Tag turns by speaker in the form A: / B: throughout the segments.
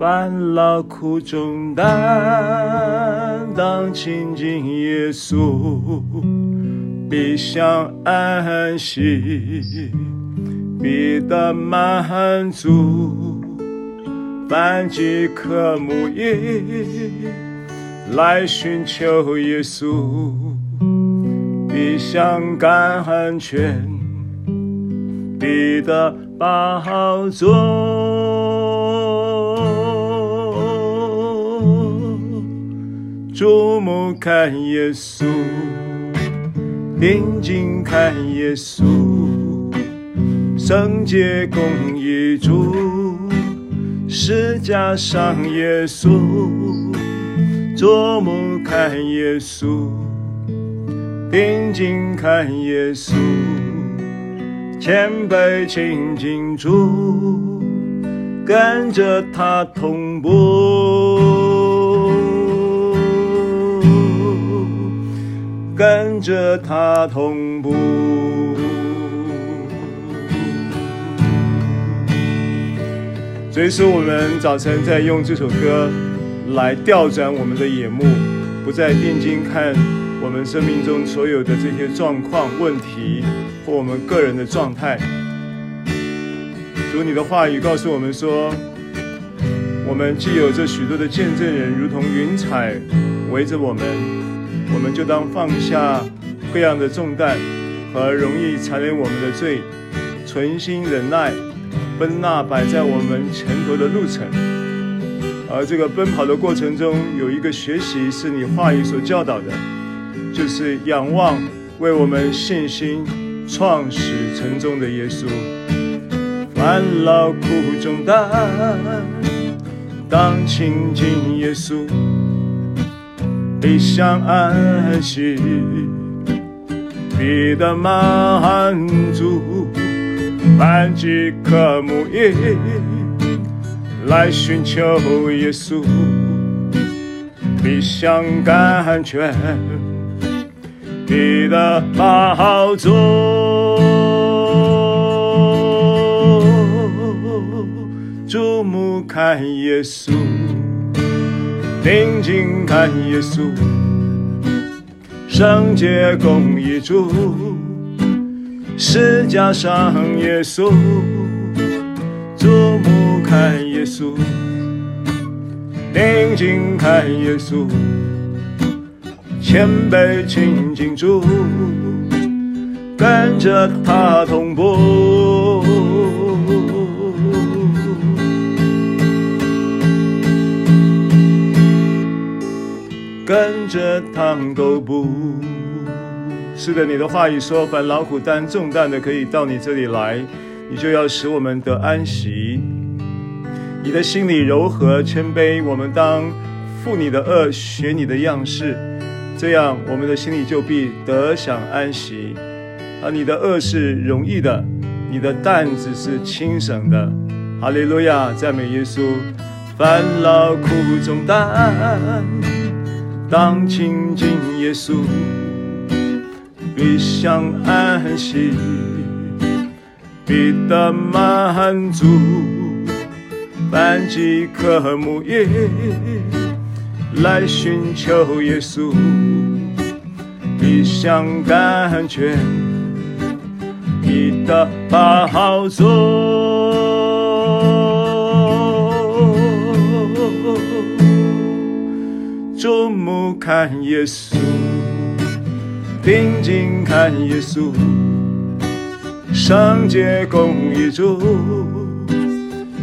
A: 烦劳苦重担，当亲近耶稣，必享安息，必得满足。凡饥渴慕义，来寻求耶稣，必享甘泉，必得饱足。注目看耶稣，定睛看耶稣，圣洁公义主，释迦上耶稣，注目看耶稣，定睛看耶稣，谦卑亲近主，跟着他同步。跟着他同步，所以说我们早晨在用这首歌来调转我们的眼目，不再定睛看我们生命中所有的这些状况、问题或我们个人的状态。主，你的话语告诉我们说，我们既有这许多的见证人，如同云彩围着我们。我们就当放下各样的重担和容易缠累我们的罪，存心忍耐，奔那摆在我们前头的路程。而这个奔跑的过程中，有一个学习是你话语所教导的，就是仰望为我们信心创始成终的耶稣。烦恼苦重担，当亲近耶稣。你想安息，你的满足；满几颗目印，来寻求耶稣。你想感觉，你的满足。注目看耶稣。定睛看耶稣，圣洁公义主，十架上耶稣，注目看耶稣，定睛看耶稣，谦卑亲近主，跟着他同步。跟着他同步。是的，你的话语说，凡劳苦担重担的，可以到你这里来，你就要使我们得安息。你的心里柔和谦卑，我们当负你的轭，学你的样式，这样我们的心里就必得享安息。啊，你的轭是容易的，你的担子是轻省的。哈利路亚，赞美耶稣。烦劳苦重担。当亲近耶稣，必享安息，必得满足。凡饥渴慕义，来寻求耶稣，必享甘泉，必得饱足。注目看耶稣，定睛看耶稣，圣洁公义主，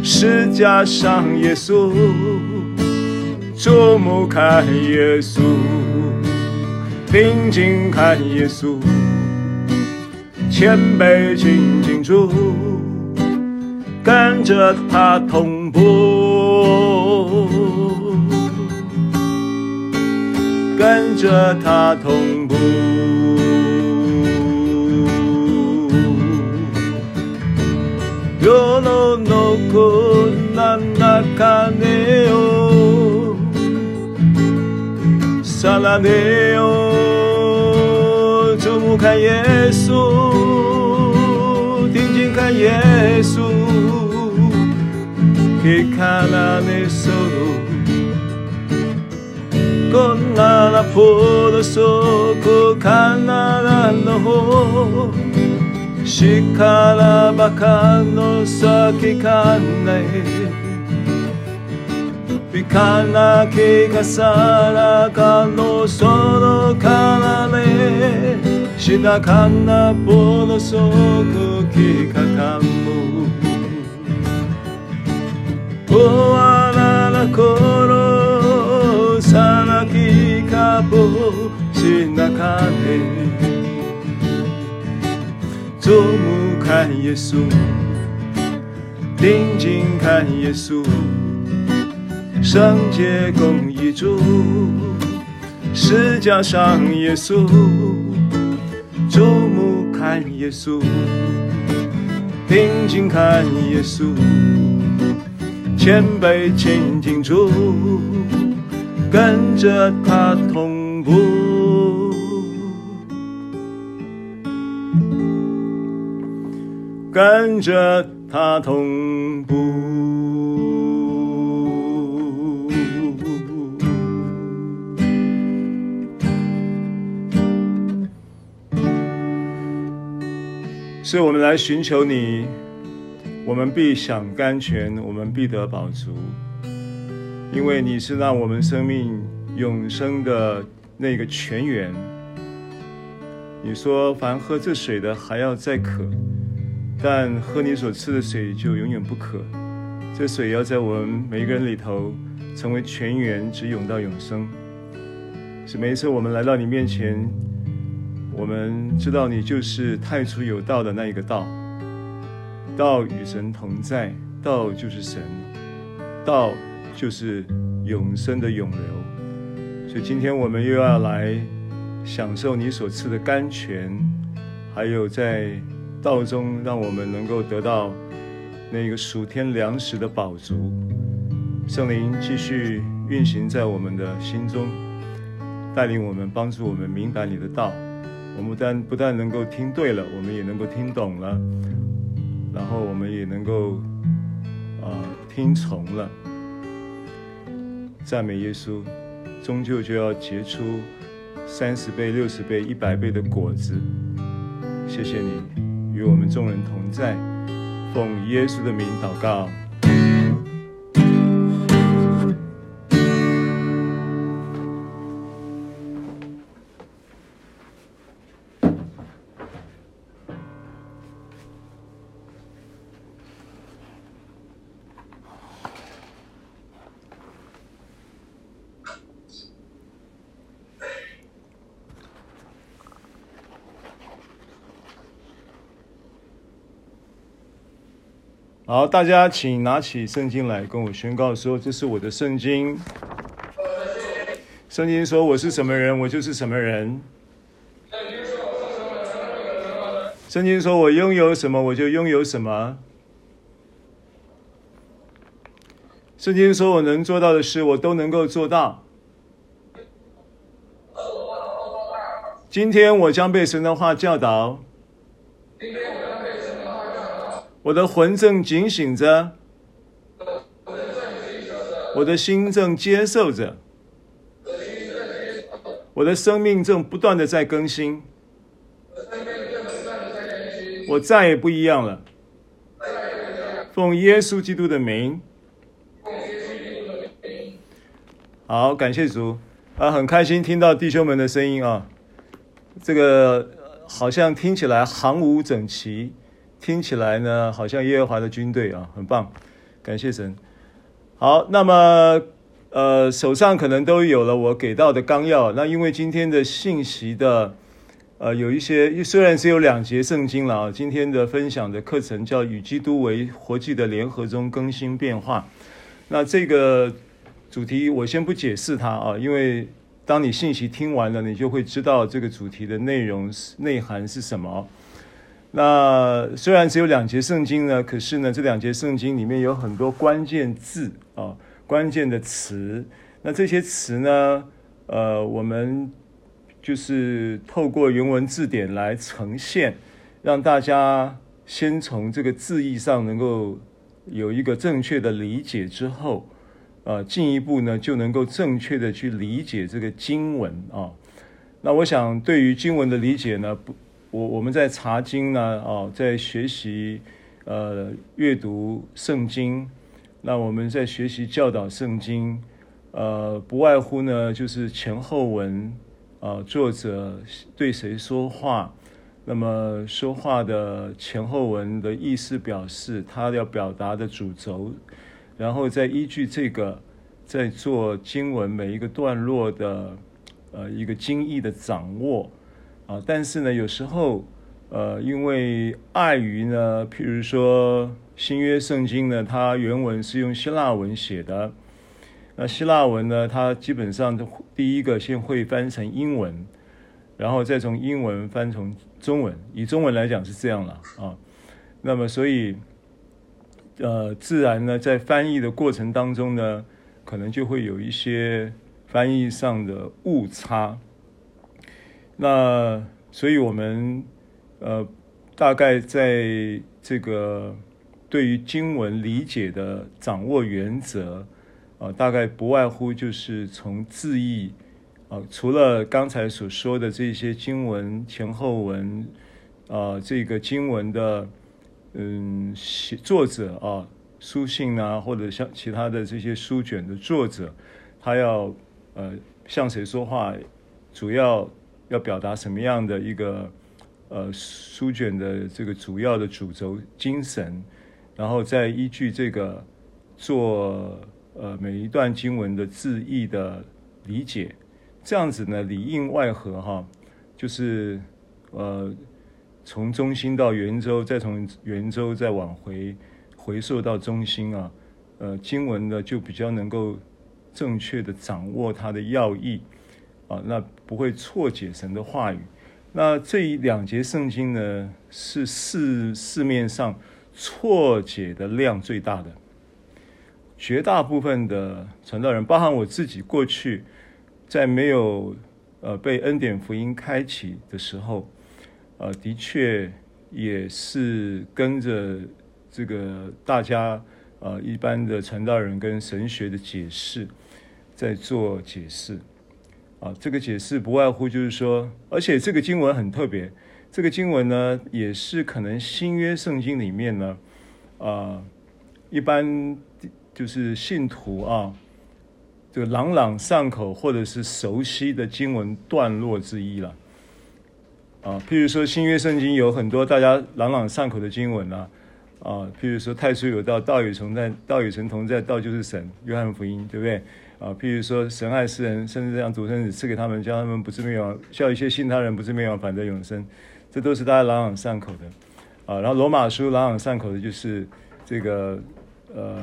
A: 十架上耶稣。注目看耶稣，定睛看耶稣，谦卑亲近主，跟着他同步。跟着他同步。世の苦难の中でよさらねよ注目 こならぽどそこかならのほうしからばかの先かないぴかなきかさらかのそのからねしなかなぽどそこきか他，你，祖母看耶稣，定睛看耶稣，圣洁共一主，十架上耶稣，祖母看耶稣，定睛看耶稣，千杯千叮嘱，跟着他同步。跟着他同步。是我们来寻求你，我们必享甘泉，我们必得饱足，因为你是让我们生命永生的那个泉源。你说，凡喝这水的还要再渴，但喝你所赐的水就永远不渴。这水要在我们每一个人里头成为泉源，直涌到永生。是每一次我们来到你面前。我们知道你就是太初有道的那一个道，道与神同在，道就是神，道就是永生的永流。所以今天我们又要来享受你所赐的甘泉，还有在道中让我们能够得到那个属天粮食的饱足。圣灵继续运行在我们的心中，带领我们，帮助我们明白你的道。我们不但不但能够听对了，我们也能够听懂了，然后我们也能够啊、听从了。赞美耶稣，终究就要结出三十倍、六十倍、一百倍的果子。谢谢你与我们众人同在，奉耶稣的名祷告。好，大家请拿起圣经来，跟我宣告说：“这是我的圣经。”圣经说：“我是什么人，我就是什么人。”圣经说：“我拥有什么，我就拥有什么。”圣经说：“我能做到的事，我都能够做到。”今天我将被神的话教导。我的魂正警醒着，我的心正接受着，我的生命正不断的在更新，我再也不一样了。奉耶稣基督的名，好，感谢主。啊，很开心听到弟兄们的声音啊，这个好像听起来行伍整齐。听起来呢，好像耶和华的军队啊，很棒，感谢神。好，那么呃，手上可能都有了我给到的纲要。那因为今天的信息的呃有一些，虽然只有两节圣经了啊，今天的分享的课程叫《与基督为活祭的联合中更新变化》。那这个主题我先不解释它啊，因为当你信息听完了，你就会知道这个主题的内容是内涵是什么。那虽然只有两节圣经呢，可是呢，这两节圣经里面有很多关键字啊，关键的词。那这些词呢，呃，我们就是透过原文字典来呈现，让大家先从这个字义上能够有一个正确的理解之后，呃，进一步呢就能够正确的去理解这个经文啊。那我想对于经文的理解呢，不，我我们在查经呢，哦，在学习呃阅读圣经，那我们在学习教导圣经，呃，不外乎呢就是前后文，啊，作者对谁说话。那么说话的前后文的意思表示他要表达的主轴，然后再依据这个，在做经文每一个段落的呃一个经义的掌握啊。但是呢，有时候呃因为碍于呢，譬如说新约圣经呢，它原文是用希腊文写的，那希腊文呢，它基本上第一个先会翻成英文。然后再从英文翻成中文，以中文来讲是这样了啊。那么所以，呃，自然呢，在翻译的过程当中呢，可能就会有一些翻译上的误差。那所以我们呃，大概在这个对于经文理解的掌握原则啊，大概不外乎就是从字义。啊，除了刚才所说的这些经文前后文，啊，这个经文的嗯写作者啊，书信啊，或者像其他的这些书卷的作者，他要呃向谁说话，主要要表达什么样的一个呃书卷的这个主要的主轴精神，然后再依据这个做呃每一段经文的字义的理解。这样子呢，里应外合哈，就是呃，从中心到圆周，再从圆周再往回回溯到中心啊，呃，经文呢就比较能够正确的掌握它的要义啊，那不会错解神的话语。那这两节圣经呢，是市市面上错解的量最大的，绝大部分的传道人，包含我自己过去。在没有呃被恩典福音开启的时候，呃，的确也是跟着这个大家呃一般的传道人跟神学的解释在做解释啊。这个解释不外乎就是说，而且这个经文很特别，这个经文呢也是可能新约圣经里面呢啊一般就是信徒啊。这个朗朗上口或者是熟悉的经文段落之一了，啊，譬如说新约圣经有很多大家朗朗上口的经文啊，啊，譬如说太初有道，道与神同在，道与神同在，道就是神，约翰福音，对不对？啊，譬如说神爱世人，甚至将独生子赐给他们，叫他们不至灭亡，叫一些信他人不至灭亡，反得永生，这都是大家朗朗上口的，啊，然后罗马书朗朗上口的就是这个，呃，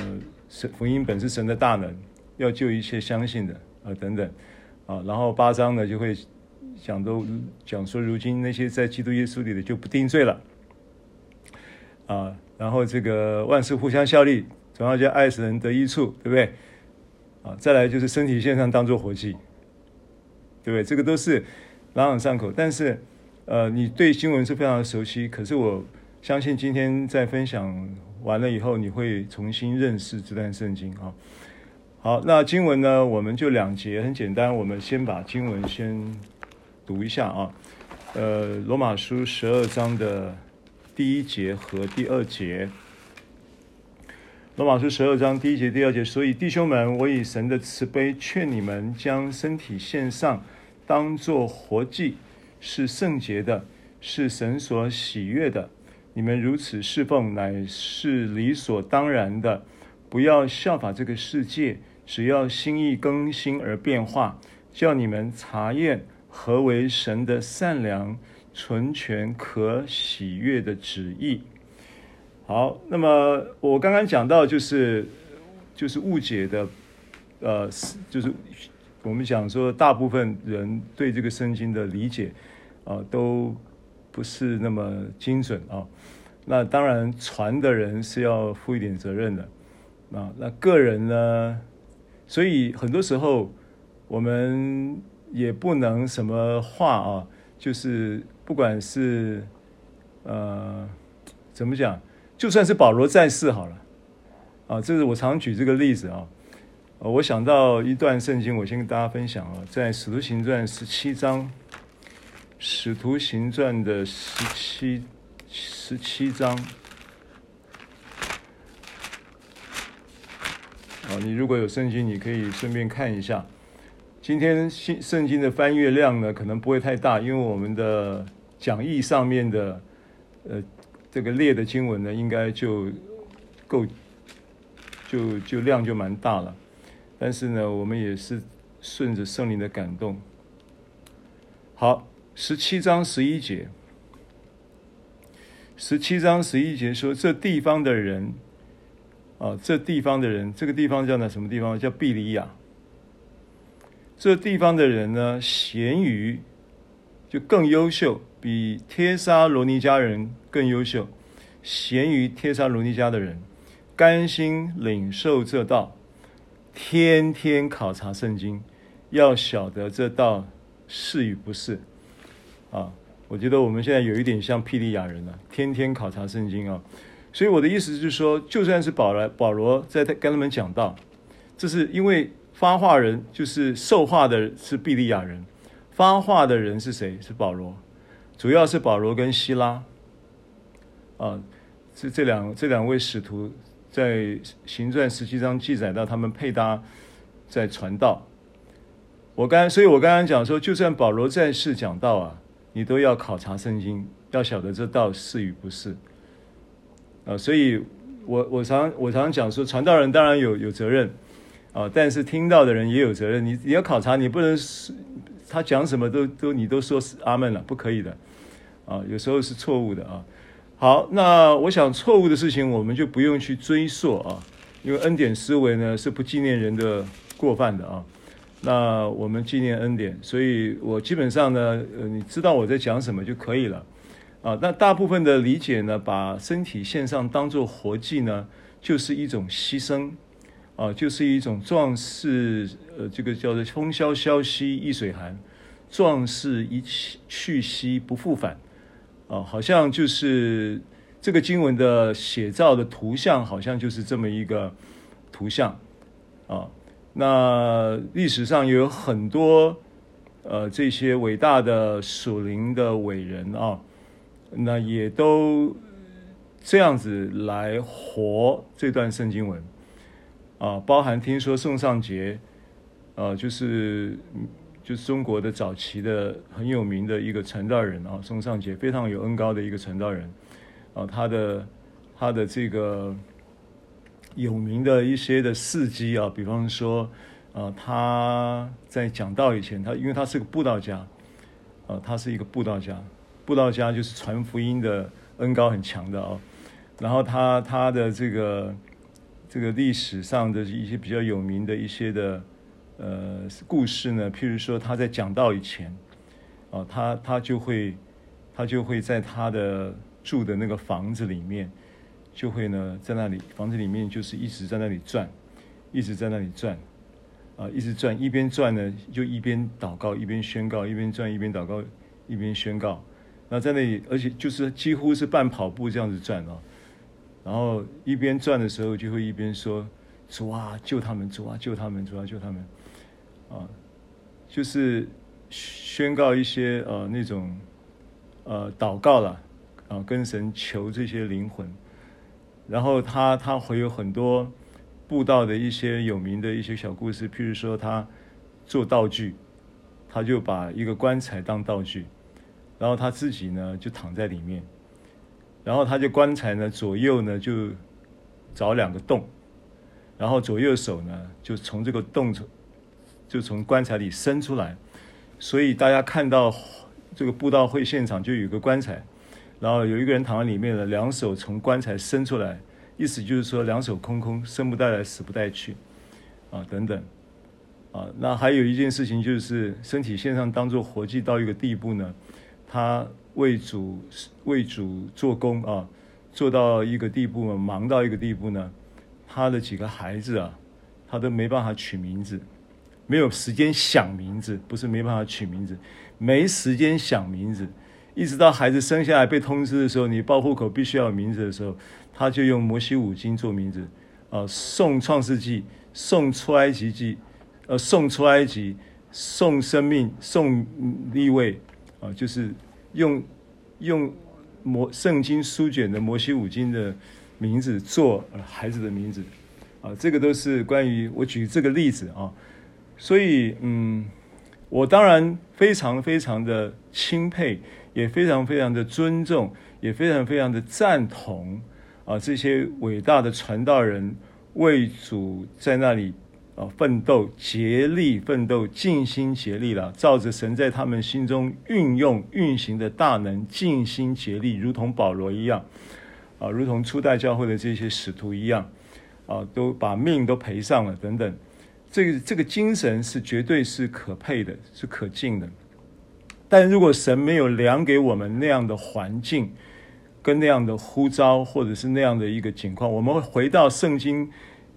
A: 神福音本是神的大能。要救一切相信的啊，等等啊，然后八章呢就会讲都讲说，如今那些在基督耶稣里的就不定罪了啊，然后这个万事互相效力，总要叫爱神得益处，对不对？啊，再来就是身体线上当做活祭，对不对？这个都是朗朗上口，但是呃，你对经文是非常熟悉，可是我相信今天在分享完了以后，你会重新认识这段圣经啊。好，那经文呢？我们就两节，很简单。我们先把经文先读一下啊。呃，罗马书十二章的第一节和第二节。罗马书十二章第一节、第二节，所以弟兄们，我以神的慈悲劝你们，将身体献上，当作活祭，是圣洁的，是神所喜悦的。你们如此侍奉，乃是理所当然的。不要效法这个世界。只要心意更新而变化，叫你们察验何为神的善良、纯全、可喜悦的旨意。好，那么我刚刚讲到就是就是误解的，呃，就是我们讲说大部分人对这个圣经的理解啊、都不是那么精准啊。那当然传的人是要负一点责任的啊。那个人呢？所以很多时候，我们也不能什么话啊，就是不管是呃怎么讲，就算是保罗在世好了，啊，这是我常举这个例子啊。我想到一段圣经，我先跟大家分享啊，在《使徒行传》十七章，《使徒行传》的十七十七章。啊，你如果有圣经，你可以顺便看一下。今天新圣经的翻阅量呢，可能不会太大，因为我们的讲义上面的呃这个列的经文呢，应该就够，就就量就蛮大了。但是呢，我们也是顺着圣灵的感动。好，十七章十一节，十七章十一节说，这地方的人。啊，这地方的人，这个地方叫呢什么地方？叫庇哩亚。这地方的人呢，贤于就更优秀，比帖撒罗尼迦人更优秀。咸于贴撒罗尼迦的人，甘心领受这道，天天考察圣经，要晓得这道是与不是。啊，我觉得我们现在有一点像庇哩亚人了，天天考察圣经啊。所以我的意思就是说，就算是保罗，保罗在跟他们讲道，这是因为发话人就是受话的是庇利亚人，发话的人是谁？是保罗，主要是保罗跟希拉。啊，这这两这两位使徒在行传十七章记载到他们配搭在传道。我刚，所以我刚刚讲说，就算保罗在世讲道啊，你都要考察圣经，要晓得这道是与不是。啊，所以我我常我常讲说，传道人当然有有责任啊，但是听到的人也有责任。你你要考察，你不能是他讲什么都都你都说是阿门了，不可以的啊，有时候是错误的啊。好，那我想错误的事情我们就不用去追溯啊，因为恩典思维呢是不纪念人的过犯的啊。那我们纪念恩典，所以我基本上呢，呃，你知道我在讲什么就可以了。啊，那大部分的理解呢，把身体献上当做活祭呢，就是一种牺牲，啊，就是一种壮士，呃，这个叫做风萧萧兮易水寒，壮士一去去兮不复返，啊，好像就是这个经文的写照的图像，好像就是这么一个图像，啊，那历史上有很多呃这些伟大的属灵的伟人啊。那也都这样子来活这段圣经文啊，包含听说宋尚节，啊，就是就是中国的早期的很有名的一个传道人啊，宋尚节非常有恩高的一个传道人啊，他的他的这个有名的一些的事迹啊，比方说啊，他在讲道以前，他因为他是个布道家啊，他是一个布道家。布道家就是传福音的恩高很强的哦，然后他他的这个这个历史上的一些比较有名的一些的呃故事呢，譬如说他在讲道以前，啊，他他就会他就会在他的住的那个房子里面，就会呢在那里房子里面就是一直在那里转，一直在那里转，啊，一直转，一边转呢就一边祷告，一边宣告，一边转一边祷告，一边宣告。那在那里，而且就是几乎是半跑步这样子转啊，然后一边转的时候，就会一边说：“主啊，救他们！主啊，救他们！主啊，救他们！”啊，就是宣告一些呃那种呃祷告了啊，跟神求这些灵魂。然后他他会有很多布道的一些有名的一些小故事，譬如说他做道具，他就把一个棺材当道具。然后他自己呢就躺在里面，然后他就棺材呢左右呢就找两个洞，然后左右手呢就从这个洞就从棺材里伸出来，所以大家看到这个布道会现场就有个棺材，然后有一个人躺在里面呢，两手从棺材伸出来，意思就是说两手空空，生不带来死不带去，啊等等，啊那还有一件事情就是身体线上当做活祭到一个地步呢。他为主为主做工啊，做到一个地步，忙到一个地步呢，他的几个孩子啊，他都没办法取名字，没有时间想名字，不是没办法取名字，没时间想名字，一直到孩子生下来被通知的时候，你报户口必须要有名字的时候，他就用摩西五经做名字呃，送创世纪，送出埃及记，呃，送出埃及，送生命，送立位，啊、呃，就是用用摩圣经书卷的摩西五经的名字做孩子的名字，啊、呃，这个都是关于我举这个例子啊，所以嗯，我当然非常非常的钦佩，也非常非常的尊重，也非常非常的赞同。啊，这些伟大的传道人为主在那里啊奋斗、竭力奋斗、尽心竭力了，照着神在他们心中运用运行的大能，尽心竭力，如同保罗一样，啊，如同初代教会的这些使徒一样，啊，都把命都赔上了等等。这个这个精神是绝对是可佩的，是可敬的。但如果神没有量给我们那样的环境，跟那样的呼召，或者是那样的一个情况，我们会回到圣经，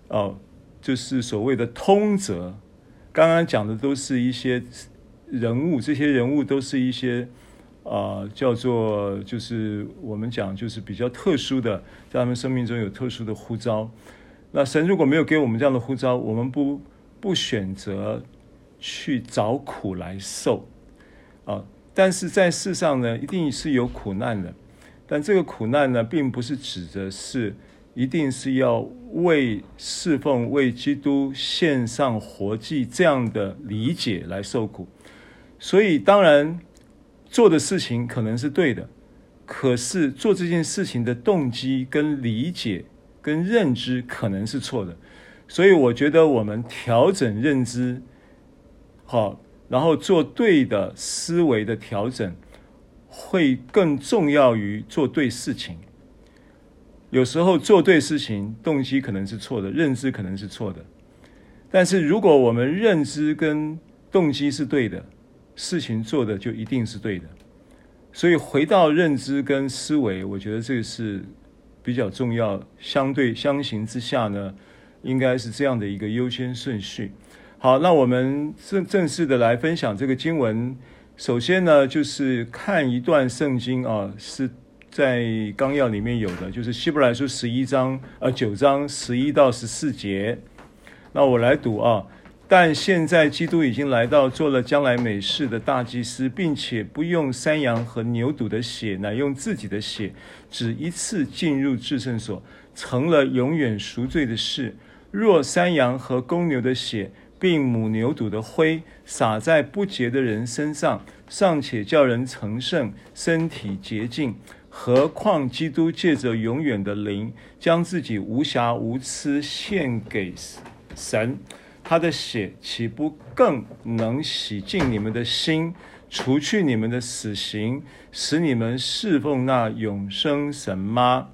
A: 哦，就是所谓的通则。刚刚讲的都是一些人物，这些人物都是一些啊、叫做就是我们讲就是比较特殊的，在他们生命中有特殊的呼召。那神如果没有给我们这样的呼召，我们不不选择去找苦来受啊。但是在世上呢，一定是有苦难的。但这个苦难呢，并不是指的是一定是要为侍奉、为基督献上活祭这样的理解来受苦。所以，当然做的事情可能是对的，可是做这件事情的动机、跟理解、跟认知可能是错的。所以，我觉得我们调整认知，好，然后做对的思维的调整。会更重要于做对事情。有时候做对事情，动机可能是错的，认知可能是错的。但是如果我们认知跟动机是对的，事情做的就一定是对的。所以回到认知跟思维，我觉得这个是比较重要。相对相形之下呢，应该是这样的一个优先顺序。好，那我们正正式的来分享这个经文。首先呢，就是看一段圣经啊，是在纲要里面有的，就是希伯来书十一章呃九章十一到十四节。那我来读啊，但现在基督已经来到，做了将来美事的大祭司，并且不用山羊和牛犊的血，乃用自己的血，只一次进入至圣所，成了永远赎罪的事。若山羊和公牛的血，并母牛犊的灰洒在不洁的人身上，尚且叫人成圣，身体洁净。何况基督借着永远的灵，将自己无瑕无疵献给神，他的血岂不更能洗净你们的心，除去你们的死刑，使你们侍奉那永生神吗？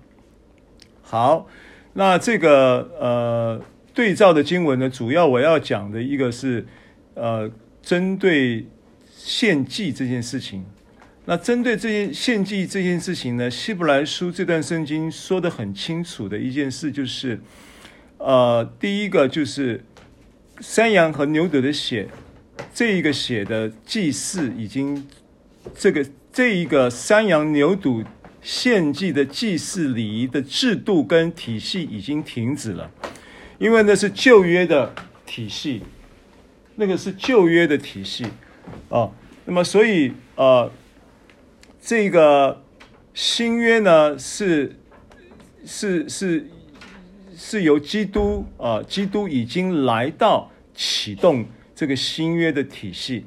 A: 好，那这个呃。对照的经文呢，主要我要讲的一个是，呃，针对献祭这件事情。那针对这件献祭这件事情呢，希伯来书这段圣经说的很清楚的一件事就是，呃，第一个就是山羊和牛犊的血，这一个血的祭祀已经，这个这一个山羊牛犊献祭的祭祀礼仪的制度跟体系已经停止了。因为那是旧约的体系，那个是旧约的体系，啊，那么所以呃，这个新约呢是是是是由基督啊，基督已经来到启动这个新约的体系，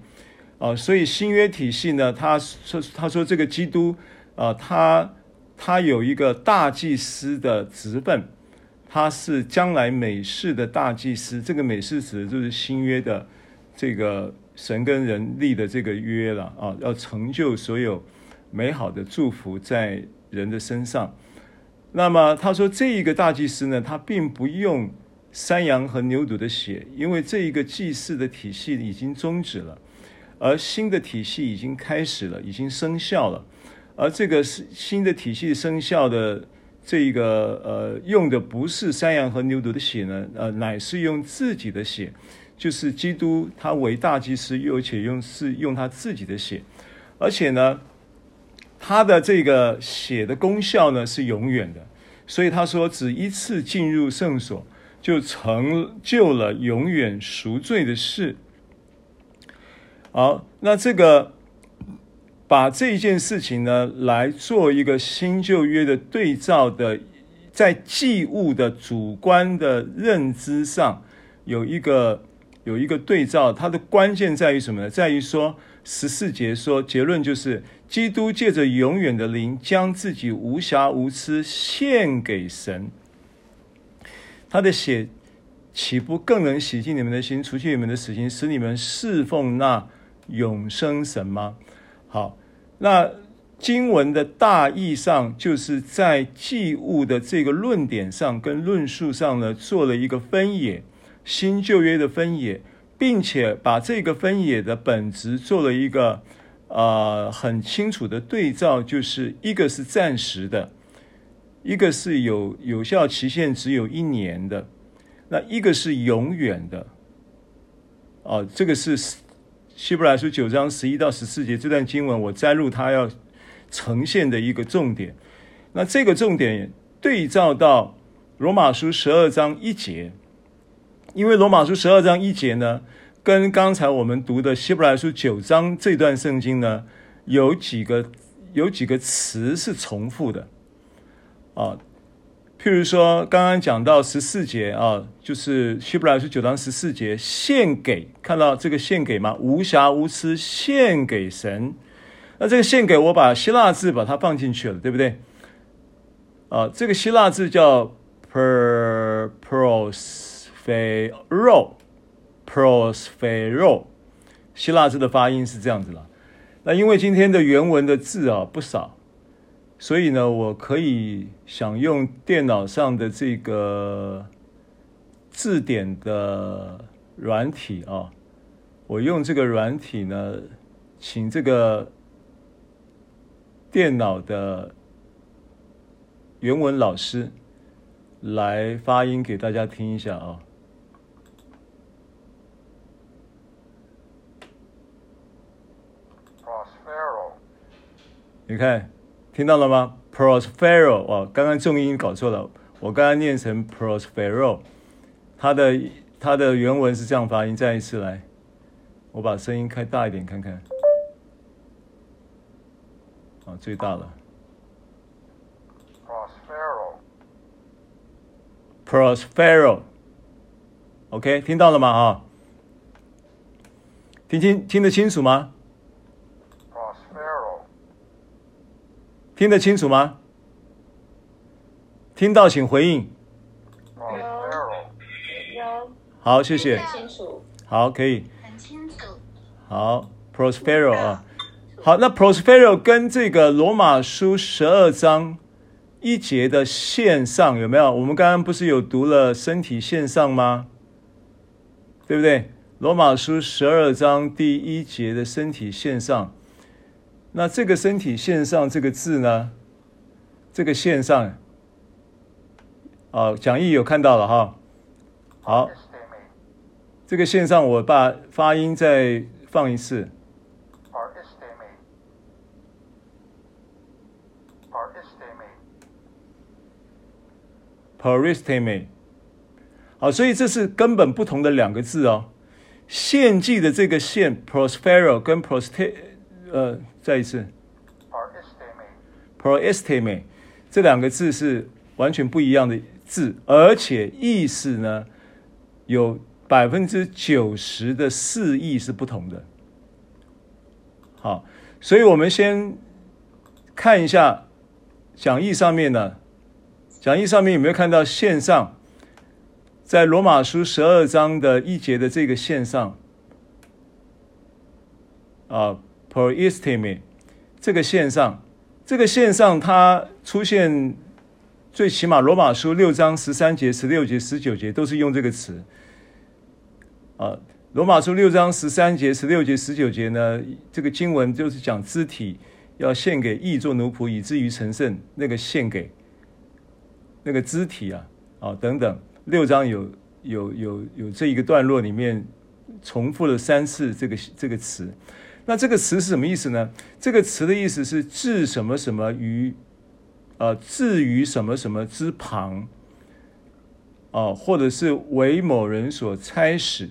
A: 啊，所以新约体系呢，他说他说这个基督啊，他他有一个大祭司的职分。他是将来美式的大祭司，这个美事指的就是新约的这个神跟人立的这个约了啊，要成就所有美好的祝福在人的身上。那么他说，这一个大祭司呢，他并不用山羊和牛犊的血，因为这一个祭祀的体系已经终止了，而新的体系已经开始了，已经生效了。而这个是新的体系生效的。这个呃，用的不是山羊和牛犊的血呢，呃，乃是用自己的血，就是基督他为大祭司，又且用是用他自己的血，而且呢，他的这个血的功效呢是永远的，所以他说只一次进入圣所，就成就了永远赎罪的事。好，那这个把这一件事情呢，来做一个新旧约的对照的，在祭物的主观的认知上有一个有一个对照，它的关键在于什么呢？在于说十四节说结论就是，基督借着永远的灵，将自己无瑕无疵献给神。他的血岂不更能洗净你们的心，除去你们的死心，使你们侍奉那永生神吗？好，那经文的大意上，就是在祭物的这个论点上跟论述上呢，做了一个分野，新旧约的分野，并且把这个分野的本质做了一个呃很清楚的对照，就是一个是暂时的，一个是有有效期限只有一年的，那一个是永远的，哦、这个是。希伯来书九章十一到十四节这段经文，我摘录它要呈现的一个重点。那这个重点对照到罗马书十二章一节，因为罗马书十二章一节呢，跟刚才我们读的希伯来书九章这段圣经呢，有几个有几个词是重复的啊。譬如说，刚刚讲到十四节啊，就是希伯来书九章十四节，献给，看到这个献给吗？无瑕无疵献给神。那这个献给，我把希腊字把它放进去了，对不对？啊，这个希腊字叫 per prospero，prospero，希腊字的发音是这样子了。那因为今天的原文的字啊不少。所以呢，我可以想用电脑上的这个字典的软体啊，我用这个软体呢，请这个电脑的原文老师来发音给大家听一下啊。Prospero，你看。听到了吗？Prospero，哦，刚刚重音搞错了，我刚刚念成 Prospero，它的它的原文是这样发音。再一次来，我把声音开大一点看看，啊，最大了。Prospero，Prospero，OK，听到了吗？啊，听清听得清楚吗？听得清楚吗？听到请回应。有有。好，谢谢。清楚。好，可以。很清楚。好，Prospero 啊。好，那 Prospero 跟这个罗马书十二章一节的线上有没有？我们刚刚不是有读了身体线上吗？对不对？罗马书十二章第一节的身体线上。那这个身体线上这个字呢？这个线上，啊，讲义有看到了哈。好，这个线上我把发音再放一次。paristemi，好，所以这是根本不同的两个字哦。献祭的这个献 prospero 跟 proste 呃。再一次，proestime，proestime，这两个字是完全不一样的字，而且意思呢，有百分之九十的释义是不同的。好，所以我们先看一下讲义上面呢，讲义上面有没有看到线上，在罗马书十二章的一节的这个线上啊。Proestime 这个线上，这个线上它出现，最起码罗马书六章十三节、十六节、十九节都是用这个词。啊，罗马书六章十三节、十六节、十九节呢，这个经文就是讲肢体要献给义做奴仆，以至于成圣。那个献给那个肢体啊，啊等等，六章有有有有这一个段落里面重复了三次这个这个词。那这个词是什么意思呢？这个词的意思是置什么什么于，呃，置于什么什么之旁，啊、啊，或者是为某人所差使，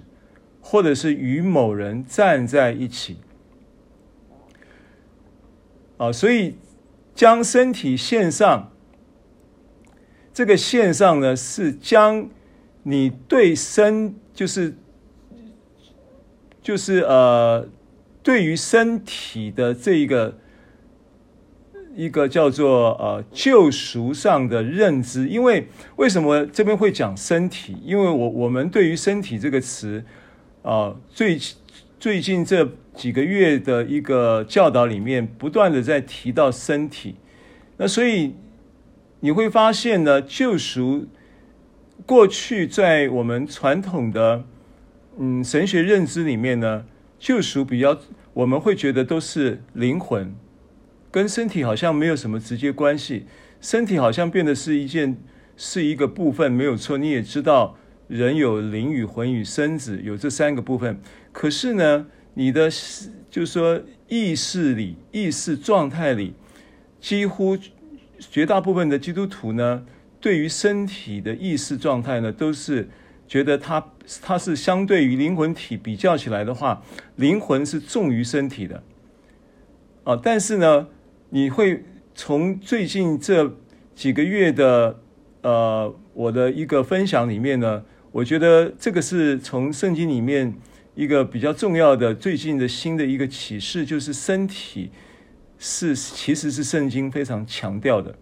A: 或者是与某人站在一起，啊，所以将身体献上，这个献上呢，是将你对身，就是就是呃，对于身体的这一个。一个叫做呃救赎上的认知，因为为什么这边会讲身体？因为我我们对于身体这个词，啊、最最近这几个月的一个教导里面，不断的在提到身体，那所以你会发现呢，救赎过去在我们传统的嗯神学认知里面呢，救赎比较我们会觉得都是灵魂。跟身体好像没有什么直接关系，身体好像变得是一件是一个部分，没有错。你也知道，人有灵与魂与身子，有这三个部分。可是呢，你的就是说意识里、意识状态里，几乎绝大部分的基督徒呢，对于身体的意识状态呢，都是觉得它它是相对于灵魂体比较起来的话，灵魂是重于身体的啊。但是呢，你会从最近这几个月的呃我的一个分享里面呢，我觉得这个是从圣经里面一个比较重要的最近的新的一个启示，就是身体是其实是圣经非常强调的。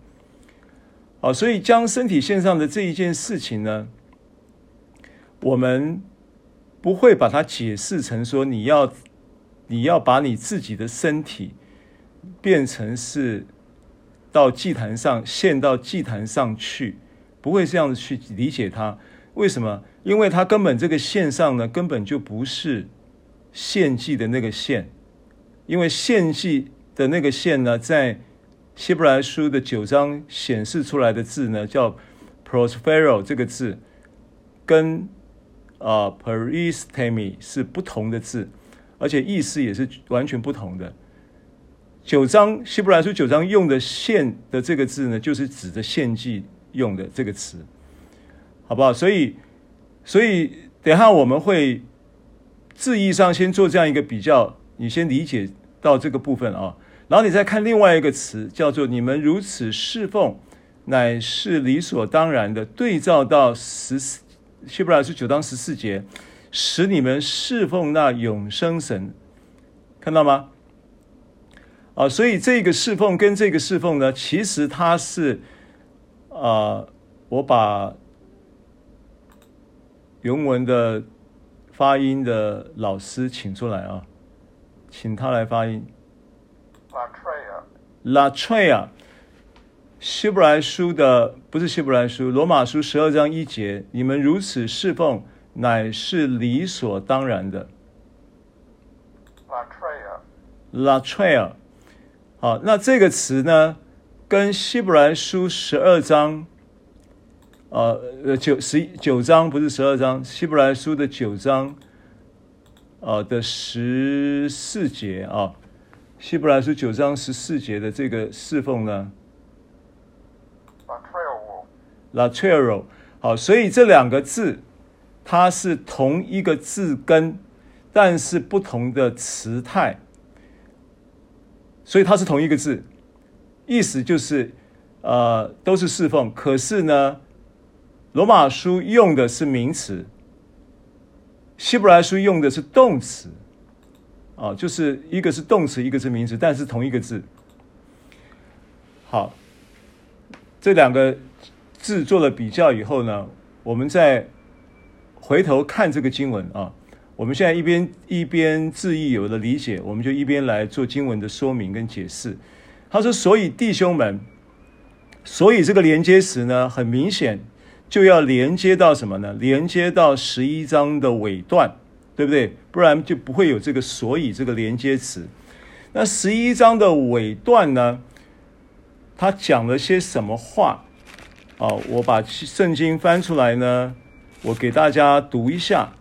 A: 啊，所以将身体献上的这一件事情呢，我们不会把它解释成说你要你要把你自己的身体。变成是到祭坛上献到祭坛上去，不会这样子去理解它。为什么？因为它根本这个献上呢，根本就不是献祭的那个献。因为献祭的那个献呢，在希伯来书的九章显示出来的字呢，叫 prospero 这个字，跟、呃、peristemi 是不同的字，而且意思也是完全不同的。九章希伯来书九章用的“献”的这个字呢，就是指着献祭用的这个词，好不好？所以，所以等一下我们会字义上先做这样一个比较，你先理解到这个部分啊，然后你再看另外一个词，叫做“你们如此侍奉，乃是理所当然的”，对照到十四希伯来书九章十四节，使你们侍奉那永生神，看到吗？啊，所以这个侍奉跟这个侍奉呢，其实它是，啊、呃，我把原文的发音的老师请出来啊，请他来发音。希伯来书的不是希伯来书，罗马书十二章一节，你们如此侍奉，乃是理所当然的。Latreia，Latreia。好，那这个词呢，跟希伯来书十二章，呃呃九十九章不是十二章，希伯来书的九章，呃的十四节啊，希伯来书九章十四节的这个侍奉呢，latreuo，latreuo，好，所以这两个字它是同一个字根，但是不同的词态。所以它是同一个字，意思就是，呃，都是侍奉。可是呢，罗马书用的是名词，希伯来书用的是动词，啊，就是一个是动词，一个是名词，但是同一个字。好，这两个字做了比较以后呢，我们再回头看这个经文啊。我们现在一边一边字义有了理解，我们就一边来做经文的说明跟解释。他说：“所以弟兄们，所以这个连接词呢，很明显就要连接到什么呢？连接到十一章的尾段，对不对？不然就不会有这个‘所以’这个连接词。那十一章的尾段呢，他讲了些什么话？哦，我把圣经翻出来呢，我给大家读一下。”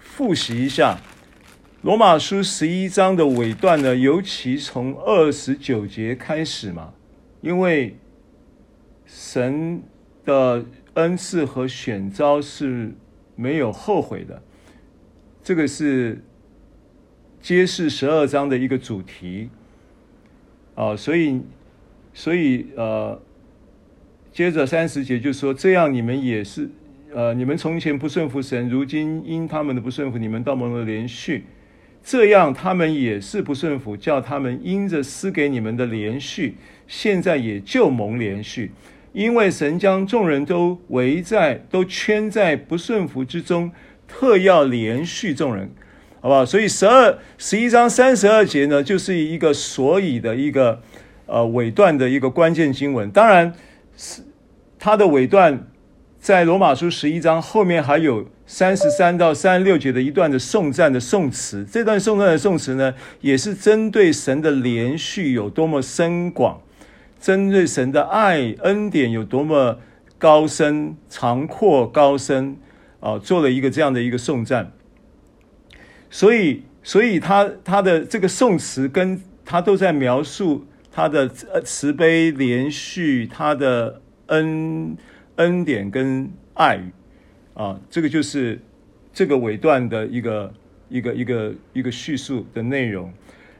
A: 复习一下《罗马书》十一章的尾段呢，尤其从二十九节开始嘛，因为神的恩赐和选召是没有后悔的。这个是揭示十二章的一个主题啊，所以，所以呃，接着三十节就说：这样你们也是，呃，你们从前不顺服神，如今因他们的不顺服，你们倒蒙了连续。这样他们也是不顺服，叫他们因着施给你们的连续，现在也就蒙连续，因为神将众人都围在、都圈在不顺服之中。特要连续众人，好不好？所以十二十一章三十二节呢，就是一个所以的一个呃尾段的一个关键经文。当然，是它的尾段在罗马书十一章后面还有三十三到三十六节的一段的颂赞的颂词。这段颂赞的颂词呢，也是针对神的连续有多么深广，针对神的爱恩典有多么高深、长阔、高深。啊，做了一个这样的一个颂赞，所以，所以他他的这个颂词跟他都在描述他的慈悲怜恤，他的恩恩典跟爱，啊，这个就是这个尾段的一个一个一个一个叙述的内容。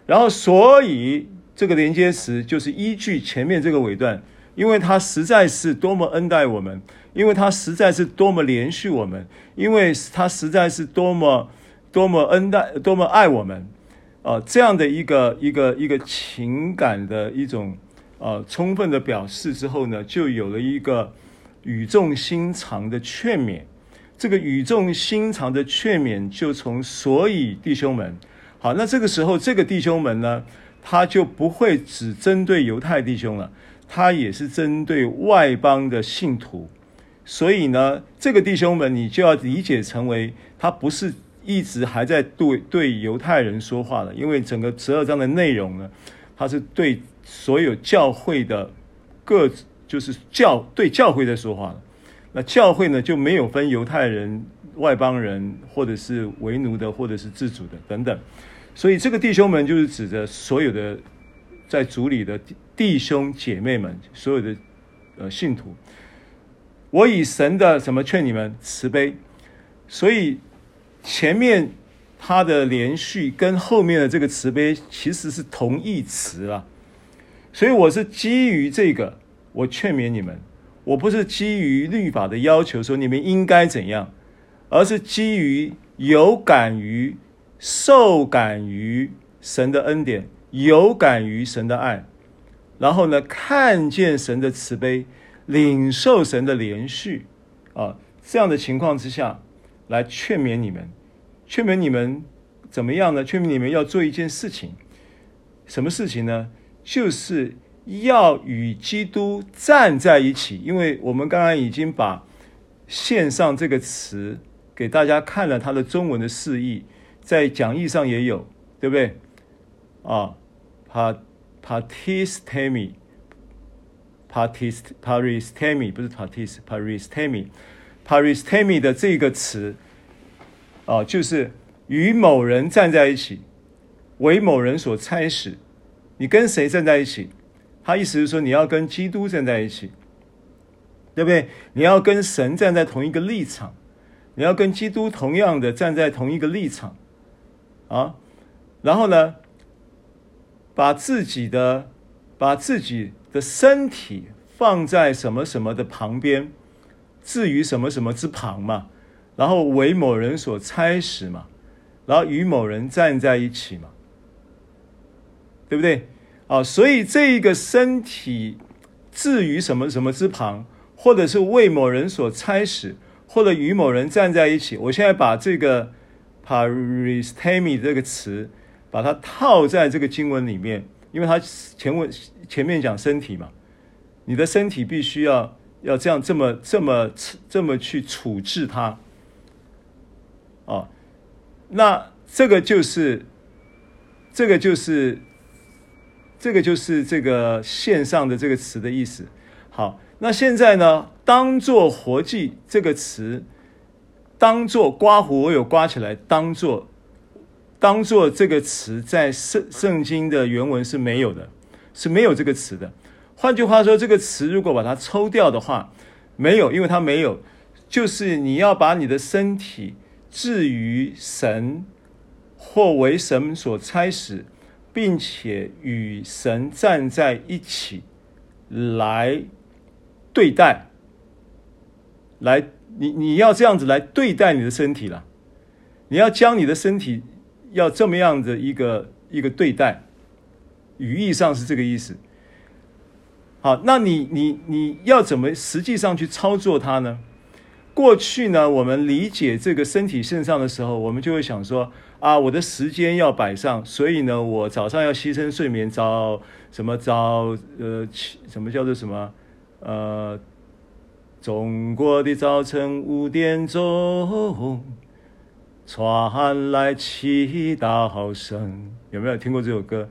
A: 然后，所以这个连接词就是依据前面这个尾段，因为他实在是多么恩待我们。因为他实在是多么怜恤我们，因为他实在是多么多么恩待、多么爱我们，呃，这样的一个一个一个情感的一种呃充分的表示之后呢，就有了一个语重心长的劝勉。这个语重心长的劝勉就从所以弟兄们，好，那这个时候这个弟兄们呢，他就不会只针对犹太弟兄了，他也是针对外邦的信徒。所以呢，这个弟兄们，你就要理解成为他不是一直还在对对犹太人说话了，因为整个十二章的内容呢，他是对所有教会的各就是教对教会在说话了。那教会呢，就没有分犹太人、外邦人，或者是为奴的，或者是自主的等等。所以这个弟兄们就是指着所有的在主里的弟兄姐妹们，所有的呃信徒。我以神的什么劝你们慈悲，所以前面他的连续跟后面的这个慈悲其实是同义词啊，所以我是基于这个，我劝勉你们，我不是基于律法的要求说你们应该怎样，而是基于有感于受感于神的恩典，有感于神的爱，然后呢，看见神的慈悲。领受神的连续啊，这样的情况之下，来劝勉你们，劝勉你们怎么样呢？劝勉你们要做一件事情，什么事情呢？就是要与基督站在一起。因为我们刚刚已经把线上这个词给大家看了它的中文的释义，在讲义上也有，对不对？啊，paristemi。paris paristemi 不是 paris paristemi paristemi 的这个词啊，就是与某人站在一起，为某人所差使。你跟谁站在一起？他意思是说你要跟基督站在一起，对不对？你要跟神站在同一个立场，你要跟基督同样的站在同一个立场啊。然后呢，把自己的把自己。的身体放在什么什么的旁边，置于什么什么之旁嘛，然后为某人所差使嘛，然后与某人站在一起嘛，对不对？啊，所以这一个身体置于什么什么之旁，或者是为某人所差使，或者与某人站在一起。我现在把这个 paristemi 这个词，把它套在这个经文里面。因为他前文前面讲身体嘛，你的身体必须要要这样这么这么这么去处置它，啊、哦，那这个就是这个就是这个就是这个线上的这个词的意思。好，那现在呢，当做活祭这个词，当做刮胡，我有刮起来，当做。当做这个词在圣圣经的原文是没有的，是没有这个词的。换句话说，这个词如果把它抽掉的话，没有，因为它没有，就是你要把你的身体至于神或为神所差使，并且与神站在一起来对待，来，你你要这样子来对待你的身体了，你要将你的身体要这么样的一个一个对待，语义上是这个意思。好，那你你你要怎么实际上去操作它呢？过去呢，我们理解这个身体线上的时候，我们就会想说啊，我的时间要摆上，所以呢，我早上要牺牲睡眠，早什么早呃，什么叫做什么呃，中国的早晨五点钟传来祈祷声，有没有听过这首歌？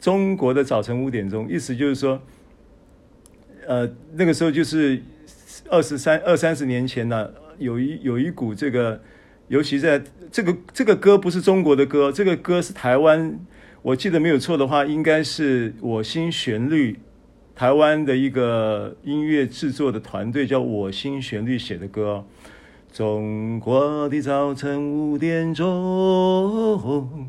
A: 中国的早晨五点钟，意思就是说，呃，那个时候就是二十三二三十年前呢、有一有一股这个，尤其在这个这个歌不是中国的歌，这个歌是台湾，我记得没有错的话，应该是我心旋律，台湾的一个音乐制作的团队叫我心旋律写的歌。中国的早晨五点钟。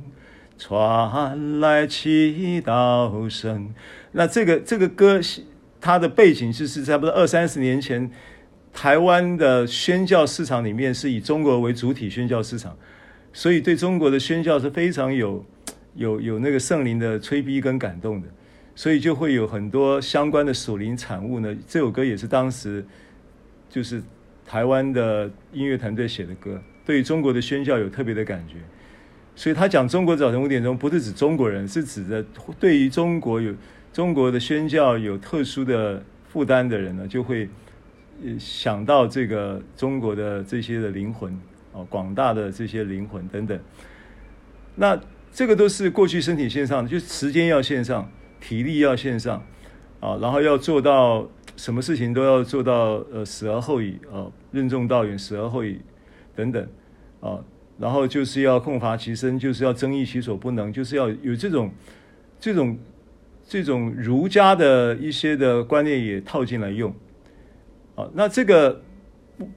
A: 传来祈祷声，那这个这个歌，它的背景就是差不多二三十年前，台湾的宣教市场里面是以中国为主体宣教市场，所以对中国的宣教是非常有有有那个圣灵的催逼跟感动的，所以就会有很多相关的属灵产物呢。这首歌也是当时就是台湾的音乐团队写的歌，对于中国的宣教有特别的感觉。所以他讲中国早晨五点钟，不是指中国人，是指的对于中国有中国的宣教有特殊的负担的人呢，就会想到这个中国的这些的灵魂哦，广大的这些灵魂等等。那这个都是过去身体线上的，就时间要线上，体力要线上啊，然后要做到什么事情都要做到呃死而后已啊，任重道远，死而后已等等啊。然后就是要空乏其身，就是要增益其所不能，就是要有这种、这种、这种儒家的一些的观念也套进来用。好，那这个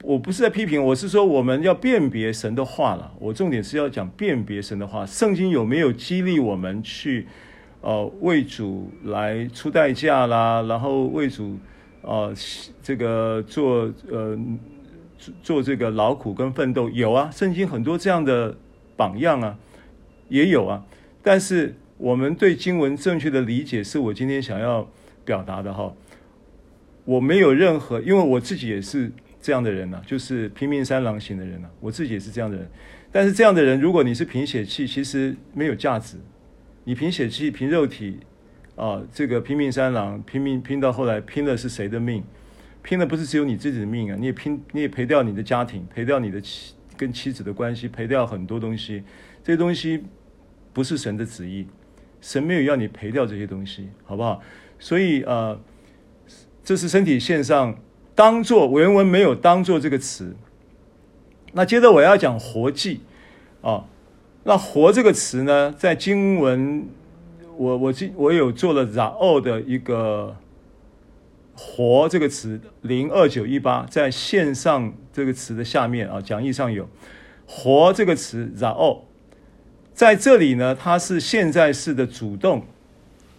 A: 我不是在批评，我是说我们要辨别神的话了。我重点是要讲辨别神的话，圣经有没有激励我们去呃为主来出代价啦，然后为主、呃、这个做呃。做这个劳苦跟奋斗有啊，圣经很多这样的榜样啊，也有啊。但是我们对经文正确的理解，是我今天想要表达的哈。我没有任何，因为我自己也是这样的人呐、就是拼命三郎型的人呐、我自己也是这样的人。但是这样的人，如果你是凭血气，其实没有价值。你凭血气、凭肉体啊，这个拼命三郎，拼命拼到后来，拼的是谁的命？拼的不是只有你自己的命啊，你也拼，你也赔掉你的家庭，赔掉你的妻跟妻子的关系，赔掉很多东西。这些东西不是神的旨意，神没有要你赔掉这些东西，好不好？所以呃，这是身体线上当做原文没有当做这个词。那接着我要讲活祭啊，那活这个词呢，在经文我我记我有做了 Zao 的一个。活这个词零二九一八在线上这个词的下面啊，讲义上有活这个词 Zao，在这里呢，它是现在式的主动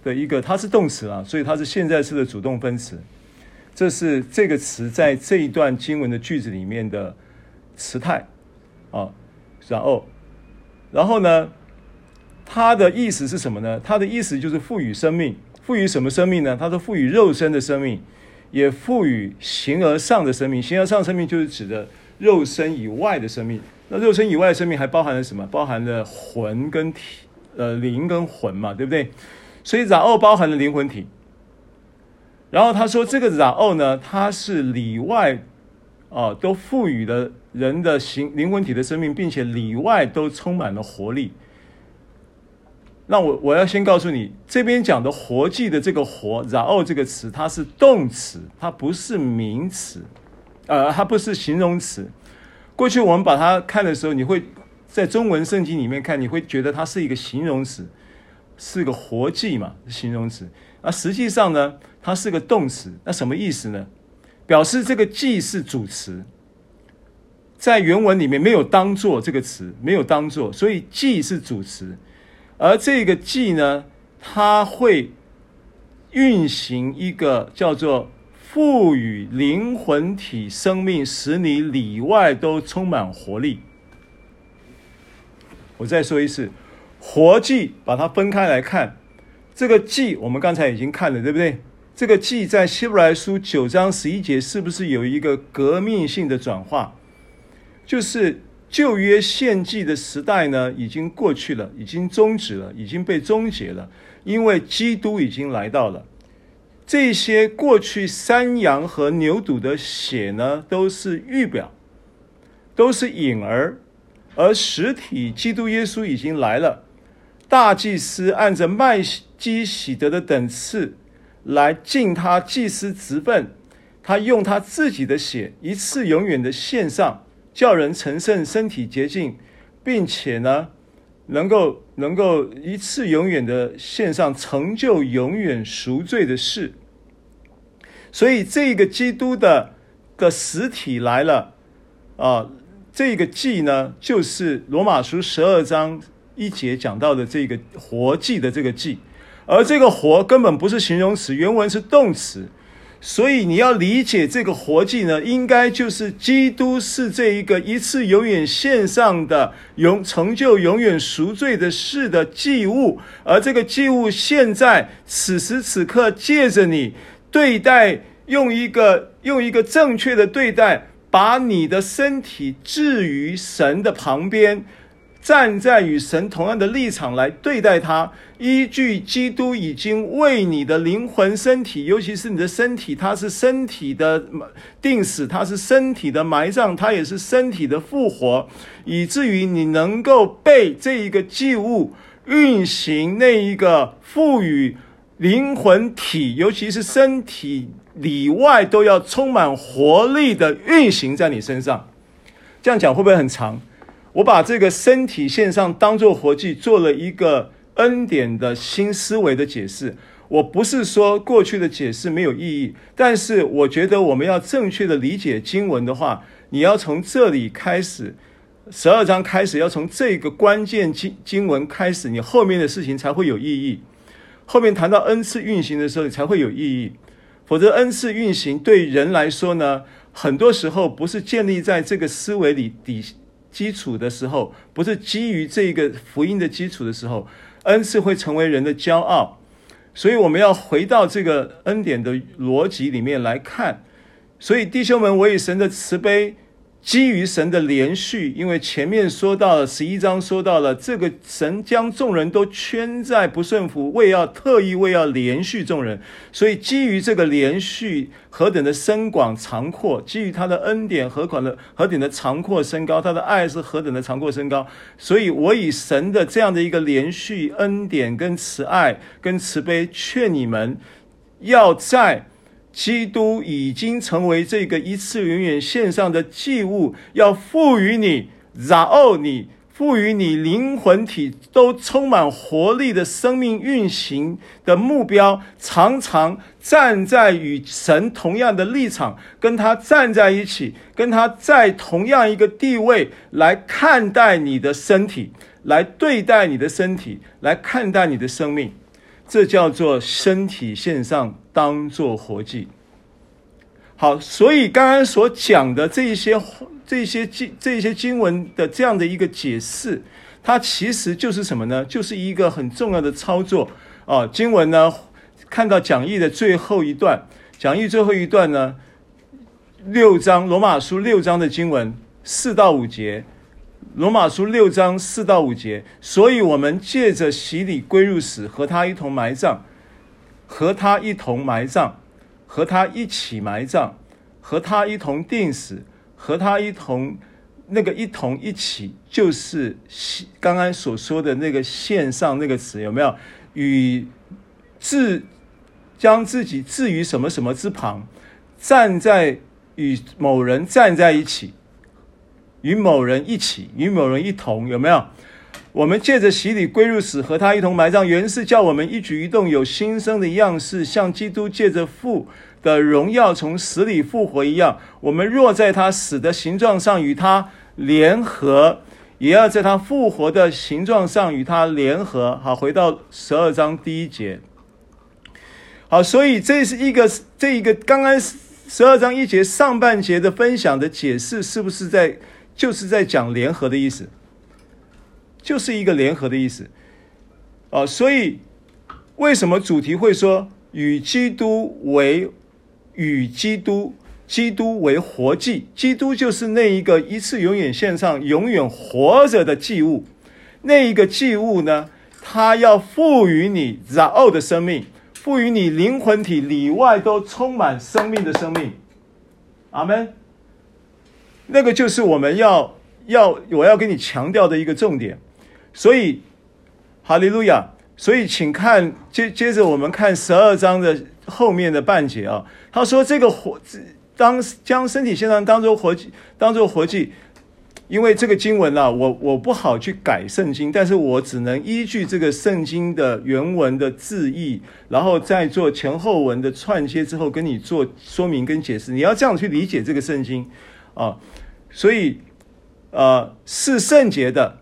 A: 的一个，它是动词啊，所以它是现在式的主动分词。这是这个词在这一段经文的句子里面的词态啊然后。然后呢，它的意思是什么呢？它的意思就是赋予生命。赋予什么生命呢？它是赋予肉身的生命，也赋予形而上的生命。形而上生命就是指的肉身以外的生命。那肉身以外的生命还包含了什么？包含了魂跟体，呃，灵跟魂嘛，对不对？所以然后包含了灵魂体。然后他说这个 Zao 呢，它是里外啊、都赋予了人的形灵魂体的生命，并且里外都充满了活力。那我我要先告诉你，这边讲的活祭的这个活然后这个词，它是动词，它不是名词，呃，它不是形容词。过去我们把它看的时候，你会在中文圣经里面看，你会觉得它是一个形容词，是个活祭嘛，形容词。那实际上呢，它是个动词。那什么意思呢？表示这个既是主词，在原文里面没有当做这个词，没有当做，所以既是主词，而这个既呢，它会运行一个叫做赋予灵魂体生命，使你里外都充满活力。我再说一次，活既把它分开来看，这个既我们刚才已经看了，对不对？这个既在希伯来书九章十一节是不是有一个革命性的转化？就是旧约献祭的时代呢，已经过去了，已经终止了，已经被终结了，因为基督已经来到了。这些过去山羊和牛犊的血呢，都是预表，都是影儿，而实体基督耶稣已经来了。大祭司按着麦基洗德的等次。来尽他祭司职分，他用他自己的血一次永远的献上，叫人成圣，身体洁净，并且呢，能够能够一次永远的献上，成就永远赎罪的事。所以这个基督的的实体来了啊，这个祭呢，就是罗马书十二章一节讲到的这个活祭的这个祭。而这个活根本不是形容词，原文是动词，所以你要理解这个活祭呢，应该就是基督是这一个一次永远献上的永成就永远赎罪的事的祭物，而这个祭物现在此时此刻借着你对待，用一个用一个正确的对待，把你的身体置于神的旁边。站在与神同样的立场来对待他，依据基督已经为你的灵魂、身体，尤其是你的身体，它是身体的定死，它是身体的埋葬，它也是身体的复活，以至于你能够被这一个祭物运行那一个赋予灵魂体，尤其是身体里外都要充满活力的运行在你身上。这样讲会不会很长？我把这个身体线上当做活祭，做了一个恩典的新思维的解释。我不是说过去的解释没有意义，但是我觉得我们要正确的理解经文的话，你要从这里开始，十二章开始，要从这个关键经经文开始，你后面的事情才会有意义。后面谈到恩赐运行的时候，才会有意义。否则，恩赐运行对人来说呢，很多时候不是建立在这个思维里底。基础的时候，不是基于这个福音的基础的时候，恩赐会成为人的骄傲。所以我们要回到这个恩典的逻辑里面来看。所以弟兄们，我以神的慈悲。基于神的连续，因为前面说到了十一章，说到了这个神将众人都圈在不顺服，为要特意为要连续众人，所以基于这个连续何等的深广长阔，基于他的恩典何款的何等的长阔深高，他的爱是何等的长阔深高，所以我以神的这样的一个连续恩典跟慈爱跟慈悲劝你们，要在。基督已经成为这个一次永远献上的祭物，要赋予你，然后你赋予你灵魂体都充满活力的生命运行的目标，常常站在与神同样的立场，跟他站在一起，跟他在同样一个地位来看待你的身体，来对待你的身体，来看待你的生命。这叫做身体线上，当做活祭。好，所以刚刚所讲的这些、这些经、这些经文的这样的一个解释，它其实就是什么呢？就是一个很重要的操作啊。经文呢，看到讲义的最后一段，讲义最后一段呢，六章罗马书六章的经文四到五节。罗马书六章四到五节，所以我们借着洗礼归入死，和他一同埋葬，和他一同埋葬，和他一起埋葬，和他一同定死，和他一同那个一同一起，就是刚刚所说的那个线上那个词有没有？与自将自己置于什么什么之旁，站在与某人站在一起。与某人一起，与某人一同，有没有？我们借着洗礼归入死，和他一同埋葬，原是叫我们一举一动有新生的样式，像基督借着父的荣耀从死里复活一样。我们若在他死的形状上与他联合，也要在他复活的形状上与他联合。好，回到十二章第一节。好，所以这是一个这一个刚刚十二章一节上半节的分享的解释，是不是在就是在讲联合的意思？就是一个联合的意思。啊，所以为什么主题会说与基督为与基督基督为活祭？基督就是那一个一次永远献上、永远活着的祭物。那一个祭物呢，它要赋予你 zoe 的生命。赋予你灵魂体里外都充满生命的生命，阿门。那个就是我们要要我要跟你强调的一个重点。所以，哈利路亚。所以，请看接接着我们看十二章的后面的半节啊。他说：“这个活当将身体献上当做活祭，当做活祭。”因为这个经文啊，我我不好去改圣经，但是我只能依据这个圣经的原文的字义，然后再做前后文的串接之后，跟你做说明跟解释。你要这样去理解这个圣经啊，所以呃，是圣洁的，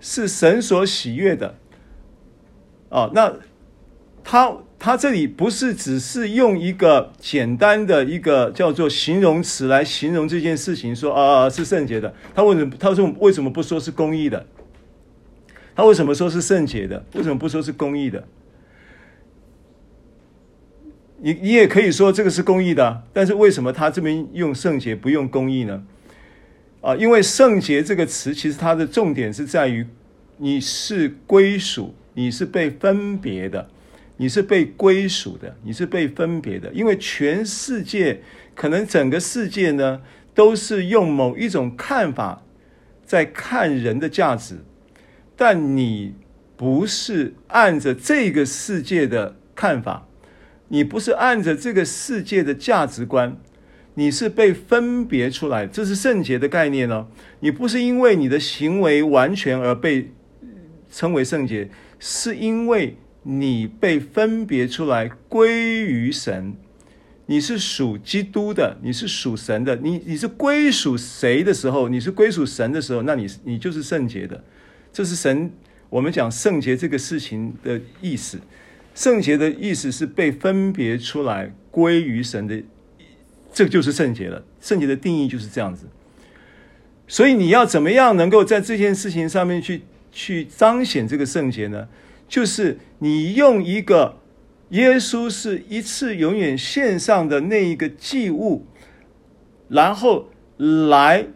A: 是神所喜悦的啊。那他。他这里不是只是用一个简单的一个叫做形容词来形容这件事情，说啊是圣洁的。他为什么他说为什么不说是公义的？他为什么说是圣洁的？为什么不说是公义的？你你也可以说这个是公义的，但是为什么他这边用圣洁不用公义呢？啊，因为圣洁这个词其实它的重点是在于你是归属，你是被分别的。你是被归属的，你是被分别的，因为全世界可能整个世界呢，都是用某一种看法在看人的价值，但你不是按着这个世界的看法，你不是按着这个世界的价值观，你是被分别出来，这是圣洁的概念哦。你不是因为你的行为完全而被称为圣洁，是因为。你被分别出来归于神，你是属基督的，你是属神的，你你是归属谁的时候，你是归属神的时候，那你你就是圣洁的，这是神我们讲圣洁这个事情的意思。圣洁的意思是被分别出来归于神的，这就是圣洁了。圣洁的定义就是这样子。所以你要怎么样能够在这件事情上面去去彰显这个圣洁呢？就是你用一个耶稣是一次永远献上的那一个祭物，然后来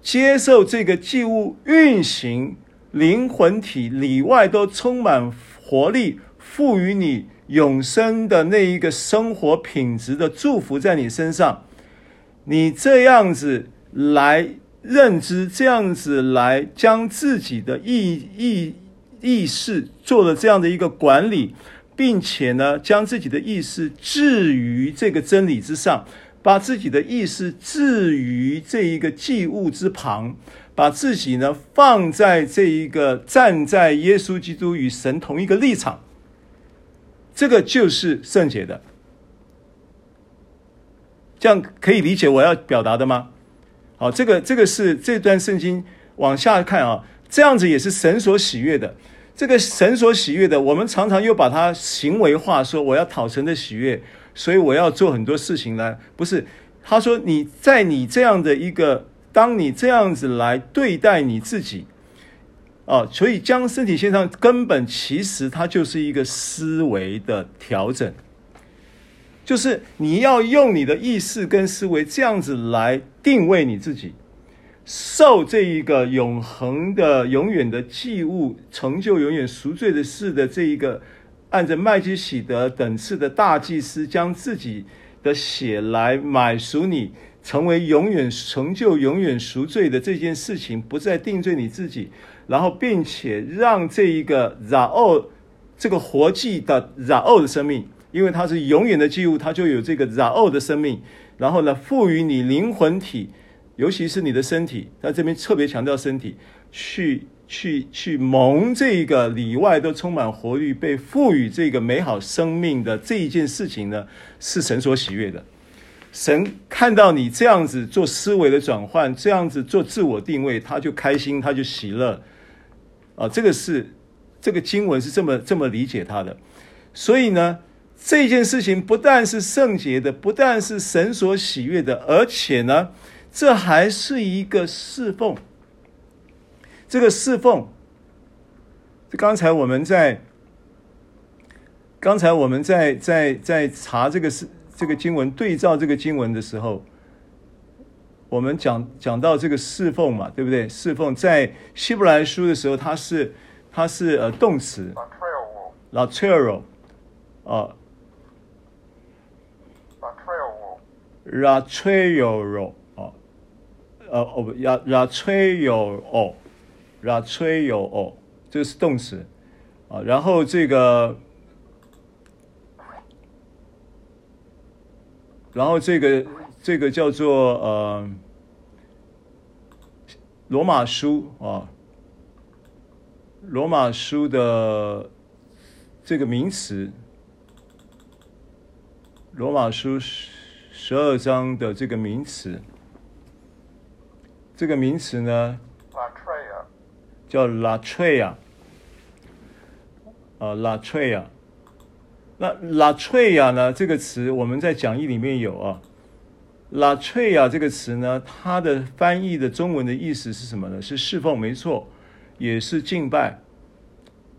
A: 接受这个祭物运行，灵魂体里外都充满活力，赋予你永生的那一个生活品质的祝福在你身上，你这样子来认知，这样子来将自己的意意。意识做了这样的一个管理，并且呢，将自己的意识置于这个真理之上，把自己的意识置于这一个祭物之旁，把自己呢放在这一个站在耶稣基督与神同一个立场，这个就是圣洁的。这样可以理解我要表达的吗？好，这个这个是这段圣经往下看啊，这样子也是神所喜悦的。这个神所喜悦的，我们常常又把它行为化，说我要讨神的喜悦，所以我要做很多事情来。不是，他说你在你这样的一个，当你这样子来对待你自己，哦，所以将身体献上，根本其实它就是一个思维的调整，就是你要用你的意识跟思维这样子来定位你自己。受这一个永恒的、永远的祭物，成就永远赎罪的事的这一个，按着麦基洗德等次的大祭司，将自己的血来买赎你，成为永远成就永远赎罪的这件事情，不再定罪你自己，然后并且让这一个 zoe 这个活祭的 zoe 的生命，因为它是永远的祭物，它就有这个 zoe 的生命，然后呢，赋予你灵魂体。尤其是你的身体，在这边特别强调身体，去去去蒙这个里外都充满活力，被赋予这个美好生命的这一件事情呢，是神所喜悦的。神看到你这样子做思维的转换，这样子做自我定位，他就开心，他就喜乐。啊，这个是这个经文是这么这么理解他的。所以呢，这件事情不但是圣洁的，不但是神所喜悦的，而且呢，这还是一个侍奉。这个侍奉，刚才我们在刚才我们在在在查这个是这个经文对照这个经文的时候，我们讲讲到这个侍奉嘛，对不对？侍奉在希伯来书的时候，它是它是呃动词，latreuo 啊，latreuo 啊，呃哦不，latreuo latreuo 这个是动词。啊，然后这个，然后这个这个叫做呃罗马书啊，罗马书的这个名词，罗马书十二章的这个名词，这个名词呢？叫 latreia，啊 latreia，那 latreia 呢？这个词我们在讲义里面有啊。Latreia 这个词呢，它的翻译的中文的意思是什么呢？是侍奉，没错，也是敬拜，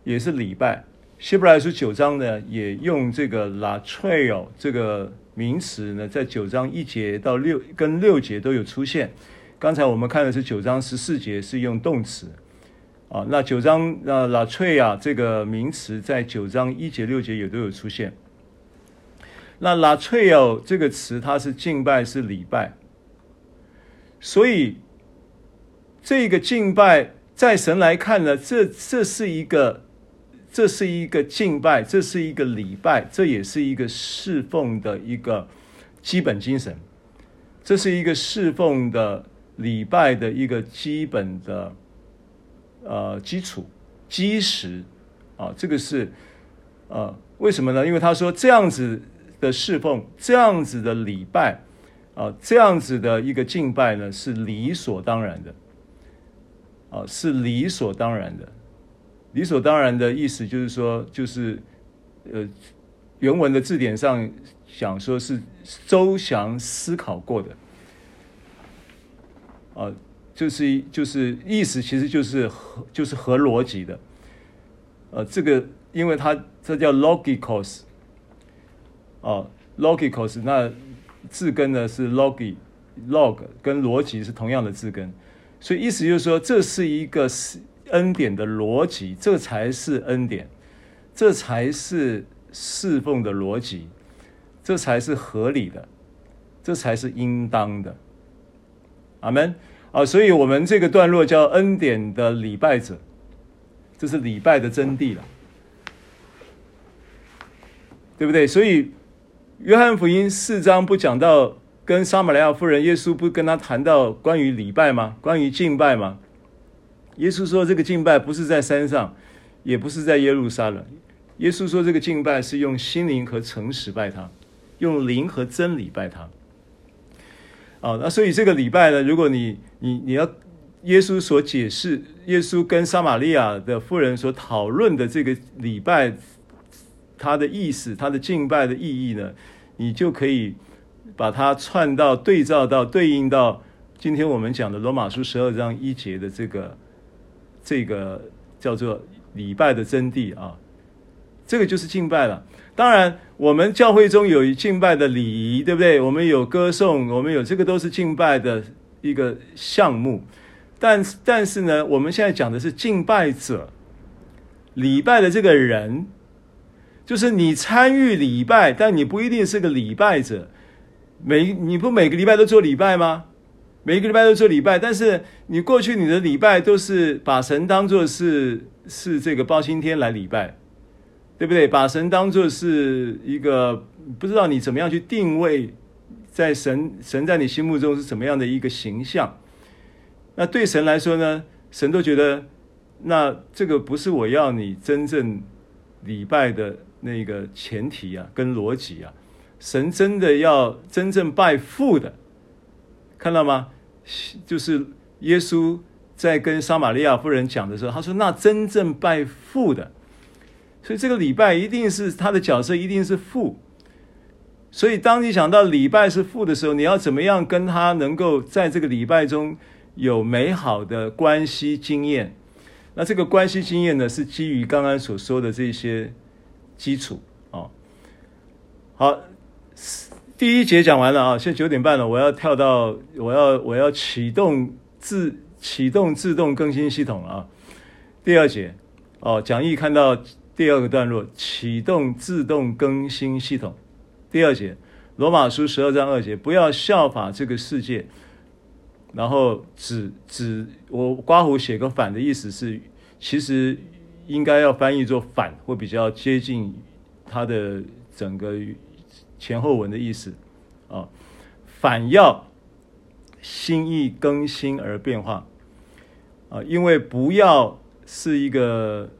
A: 也是礼拜。希伯来书九章呢，也用这个 latreia 这个名词呢，在九章一节到六跟六节都有出现。刚才我们看的是九章十四节是用动词。啊，那九章那 latreia 这个名词在九章一节六节也都有出现。那 latreia 这个词它是敬拜是礼拜，所以这个敬拜在神来看呢，这这是一个这是一个敬拜，这是一个礼拜，这也是一个侍奉的一个基本精神，这是一个侍奉的礼拜的一个基本的。呃，基础基石啊，这个是呃，为什么呢？因为他说这样子的侍奉，这样子的礼拜啊，这样子的一个敬拜呢，是理所当然的啊，是理所当然的。理所当然的意思就是说，就是呃，原文的字典上想说是周详思考过的啊。就是就是意思，其实就是合就是合逻辑的，呃，这个因为它这叫 logicos 哦，logikos，那字根呢是 logi，log 跟逻辑是同样的字根，所以意思就是说，这是一个是恩典的逻辑，这才是恩典，这才是侍奉的逻辑，这才是合理的，这才是应当的，阿门。啊，所以我们这个段落叫恩典的礼拜者，这是礼拜的真谛了，对不对？所以约翰福音四章不讲到跟撒玛利亚妇人，耶稣不跟他谈到关于礼拜吗？关于敬拜吗？耶稣说这个敬拜不是在山上，也不是在耶路撒冷。耶稣说这个敬拜是用心灵和诚实拜他，用灵和真理拜他。啊，那所以这个礼拜呢，如果你你你要耶稣所解释，耶稣跟撒玛利亚的妇人所讨论的这个礼拜，它的意思，它的敬拜的意义呢，你就可以把它串到对照到对应到今天我们讲的罗马书十二章一节的这个这个叫做礼拜的真谛啊，这个就是敬拜了。当然，我们教会中有敬拜的礼仪，对不对？我们有歌颂，我们有这个都是敬拜的一个项目。但是但是呢，我们现在讲的是敬拜者，礼拜的这个人，就是你参与礼拜，但你不一定是个礼拜者。每你不每个礼拜都做礼拜吗？每个礼拜都做礼拜，但是你过去你的礼拜都是把神当作是是这个包青天来礼拜。对不对？把神当作是一个不知道你怎么样去定位，在神神在你心目中是怎么样的一个形象？那对神来说呢？神都觉得那这个不是我要你真正礼拜的那个前提啊，跟逻辑啊。神真的要真正拜父的，看到吗？就是耶稣在跟撒玛利亚妇人讲的时候，他说：“那真正拜父的。”所以这个礼拜一定是他的角色，一定是父。所以当你想到礼拜是父的时候，你要怎么样跟他能够在这个礼拜中有美好的关系经验？那这个关系经验呢，是基于刚刚所说的这些基础啊。好。第一节讲完了啊，现在九点半了，我要跳到我要我要启动自启动自动更新系统了啊。第二节哦，讲义看到第二个段落，启动自动更新系统。第二节，罗马书十二章二节，不要效法这个世界。然后只只我刮胡写个反的意思是，其实应该要翻译作反，会比较接近它的整个。前后文的意思，啊，反要心意更新而变化，啊，因为不要是一个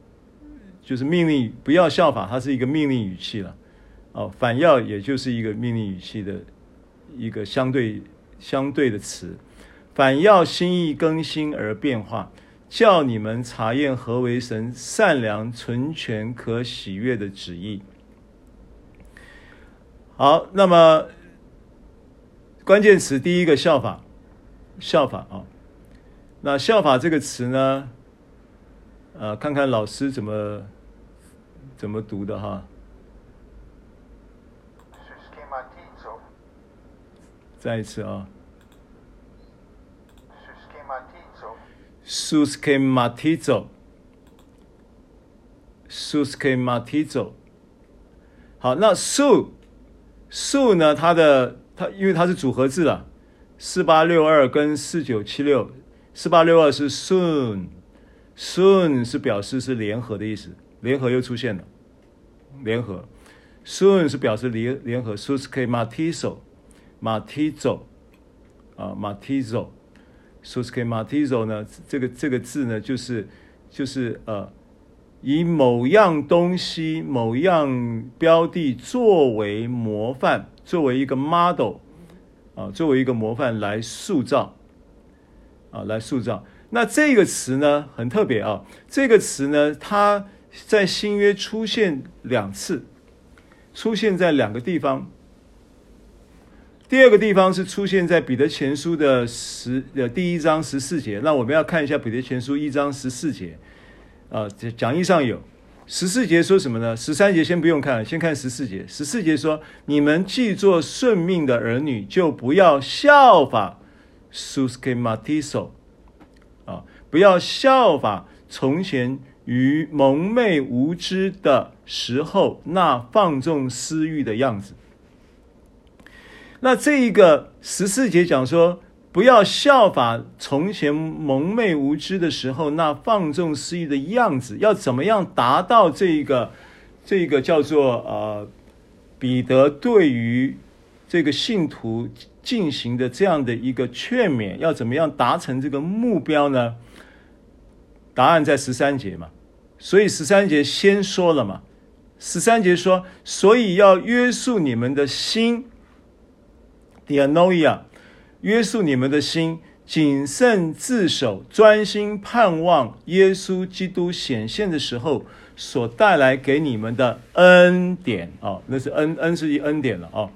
A: 就是命令，不要效法，它是一个命令语气了，哦，反要也就是一个命令语气的一个相对相对的词，反要心意更新而变化，叫你们查验何为神善良、纯全、可喜悦的旨意。好，那么关键词第一个效法，效法啊。那效法这个词呢，呃，看看老师怎么怎么读的哈。再一次啊。suskematizo，suskematizo。好，那 su。su 呢？它的它因为它是组合字了，四八六二跟四九七六，四八六二是 soon，soon 是表示是联合的意思，联合又出现了，联合，soon 是表示联联合，suskematizo，matizo，啊 matiso s u s k e m a t i z o 呢？这个这个字呢，就是就是呃。以某样东西、某样标的作为模范，作为一个 model 啊，作为一个模范来塑造啊，来塑造。那这个词呢，很特别啊。这个词呢，它在新约出现两次，出现在两个地方。第二个地方是出现在彼得前书的十呃第一章十四节。那我们要看一下彼得前书一章十四节。啊，这讲义上有十四节说什么呢？十三节先不用看，先看十四节。十四节说：“你们既做顺命的儿女，就不要效法 s u s k e m a t i s o 啊，不要效法从前于蒙昧无知的时候那放纵私欲的样子。”那这一个十四节讲说。不要效法从前蒙昧无知的时候那放纵私欲的样子，要怎么样达到这一个这个叫做呃彼得对于这个信徒进行的这样的一个劝勉，要怎么样达成这个目标呢？答案在十三节嘛，所以十三节先说了嘛，十三节说，所以要约束你们的心，dianoia。约束你们的心，谨慎自守，专心盼望耶稣基督显现的时候所带来给你们的恩典啊、哦，那是恩恩是一恩典了啊、哦。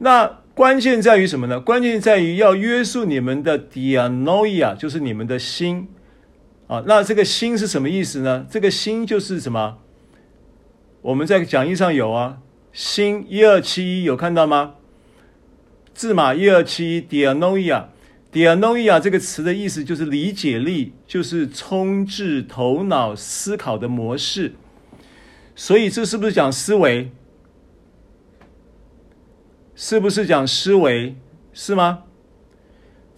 A: 那关键在于什么呢？关键在于要约束你们的 dianoia，就是你们的心啊。那这个心是什么意思呢？这个心就是什么？我们在讲义上有啊，心一二七一有看到吗？字码一二七，dianoia，dianoia 这个词的意思就是理解力，就是充斥头脑思考的模式。所以这是不是讲思维？是不是讲思维？是吗？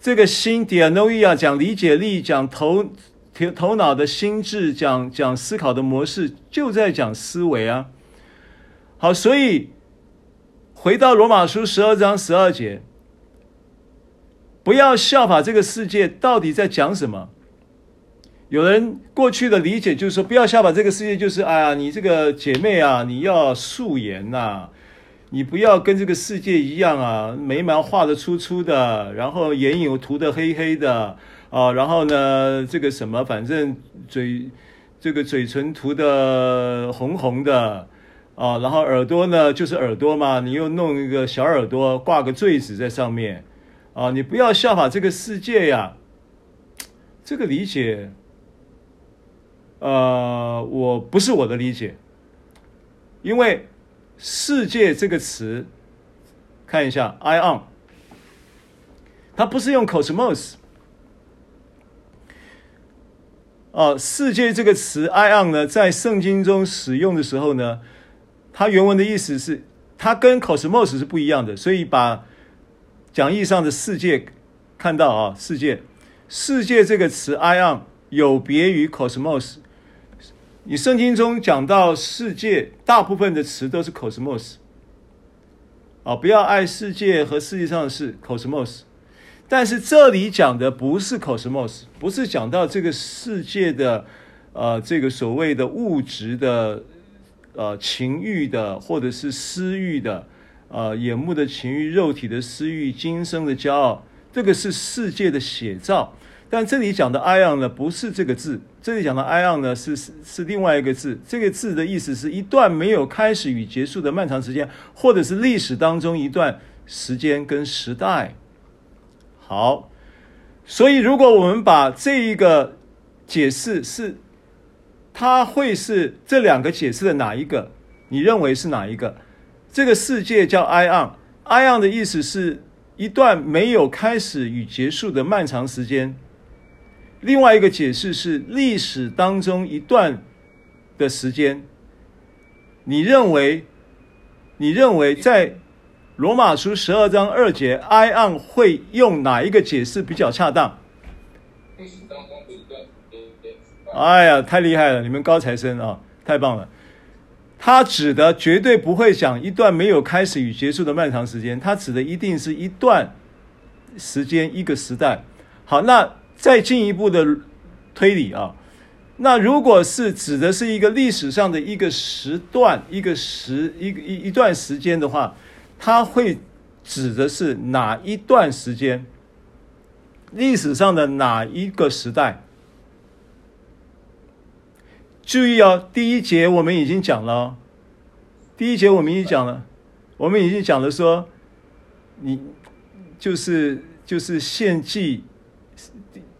A: 这个心 dianoia 讲理解力，讲头头头脑的心智，讲讲思考的模式，就在讲思维啊。好，所以。回到罗马书十二章十二节，不要效法这个世界，到底在讲什么？有人过去的理解就是说，不要效法这个世界，就是哎呀，你这个姐妹啊，你要素颜呐、你不要跟这个世界一样啊，眉毛画的粗粗的，然后眼影涂的黑黑的啊，然后呢，这个什么，反正嘴这个嘴唇涂的红红的啊，然后耳朵呢就是耳朵嘛，你又弄一个小耳朵，挂个坠子在上面啊，你不要效法这个世界呀，这个理解。呃，我不是我的理解，因为“世界”这个词，看一下 “i on”，它不是用 “cosmos”。哦，“世界”这个词 “i on” 呢，在圣经中使用的时候呢，它原文的意思是，它跟 “cosmos” 是不一样的，所以把讲义上的“世界”看到啊，“世界”“世界”这个词 ion 有别于 “cosmos”。你圣经中讲到世界，大部分的词都是 cosmos，啊，不要爱世界和世界上的事 cosmos，但是这里讲的不是 cosmos，不是讲到这个世界的，呃，这个所谓的物质的，呃，情欲的，或者是私欲的，呃，眼目的情欲、肉体的私欲、今生的骄傲，这个是世界的写照。但这里讲的 ion 呢，不是这个字。这里讲的 ion 呢，是是另外一个字。这个字的意思是一段没有开始与结束的漫长时间，或者是历史当中一段时间跟时代。好，所以如果我们把这一个解释是，它会是这两个解释的哪一个？你认为是哪一个？这个世界叫 “ion”，“ion” 的意思是一段没有开始与结束的漫长时间。另外一个解释是历史当中一段的时间。你认为，你认为在罗马书十二章二节，“ion” 会用哪一个解释比较恰当？哎呀，太厉害了！你们高材生啊，太棒了。他指的绝对不会讲一段没有开始与结束的漫长时间，他指的一定是一段时间，一个时代。好，那。再进一步的推理啊，那如果是指的是一个历史上的一个时段、一个时、一个一一段时间的话，他会指的是哪一段时间？历史上的哪一个时代？注意哦，第一节我们已经讲了，第一节我们已经讲了，我们已经讲了说，你就是就是献祭。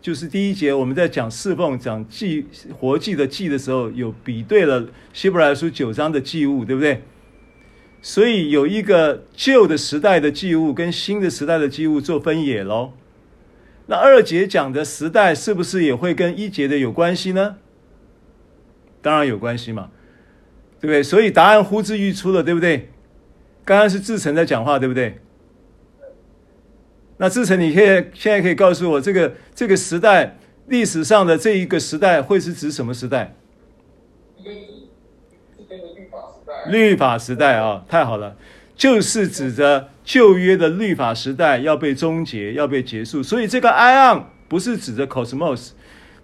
A: 就是第一节，我们在讲侍奉、讲祭、活祭的祭的时候，有比对了希伯来书九章的祭物，对不对？所以有一个旧的时代的祭物跟新的时代的祭物做分野喽。那二节讲的时代是不是也会跟一节的有关系呢？当然有关系嘛，对不对？所以答案呼之欲出了，对不对？刚刚是志成在讲话，对不对？那志成，你现在现在可以告诉我，这个这个时代历史上的这一个时代会是指什么时代？律法时代啊，太好了，就是指着旧约的律法时代要被终结，要被结束。所以这个 Ion 不是指着 cosmos，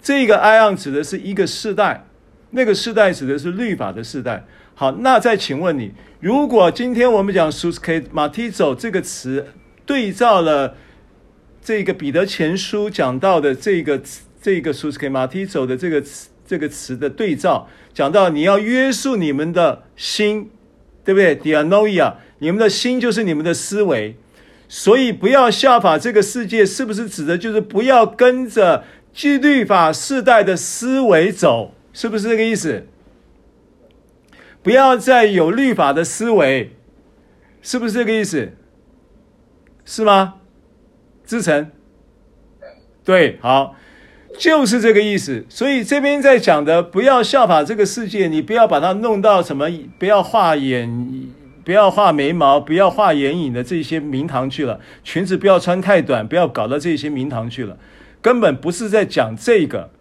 A: 这个 Ion 指的是一个世代，那个世代指的是律法的世代。好，那再请问你，如果今天我们讲 susceptizo 这个词对照了。这个彼得前书讲到的这个这个 susceptizo 的这个词这个词的对照，讲到你要约束你们的心，对不对？dianoia，你们的心就是你们的思维，所以不要效法这个世界，是不是指的就是不要跟着律律法世代的思维走？是不是这个意思？不要再有律法的思维，是不是这个意思？是吗？志成，对，好，就是这个意思。所以这边在讲的，不要效法这个世界，你不要把它弄到什么，不要画眼，不要画眉毛，不要画眼影的这些名堂去了。裙子不要穿太短，不要搞到这些名堂去了。根本不是在讲这个。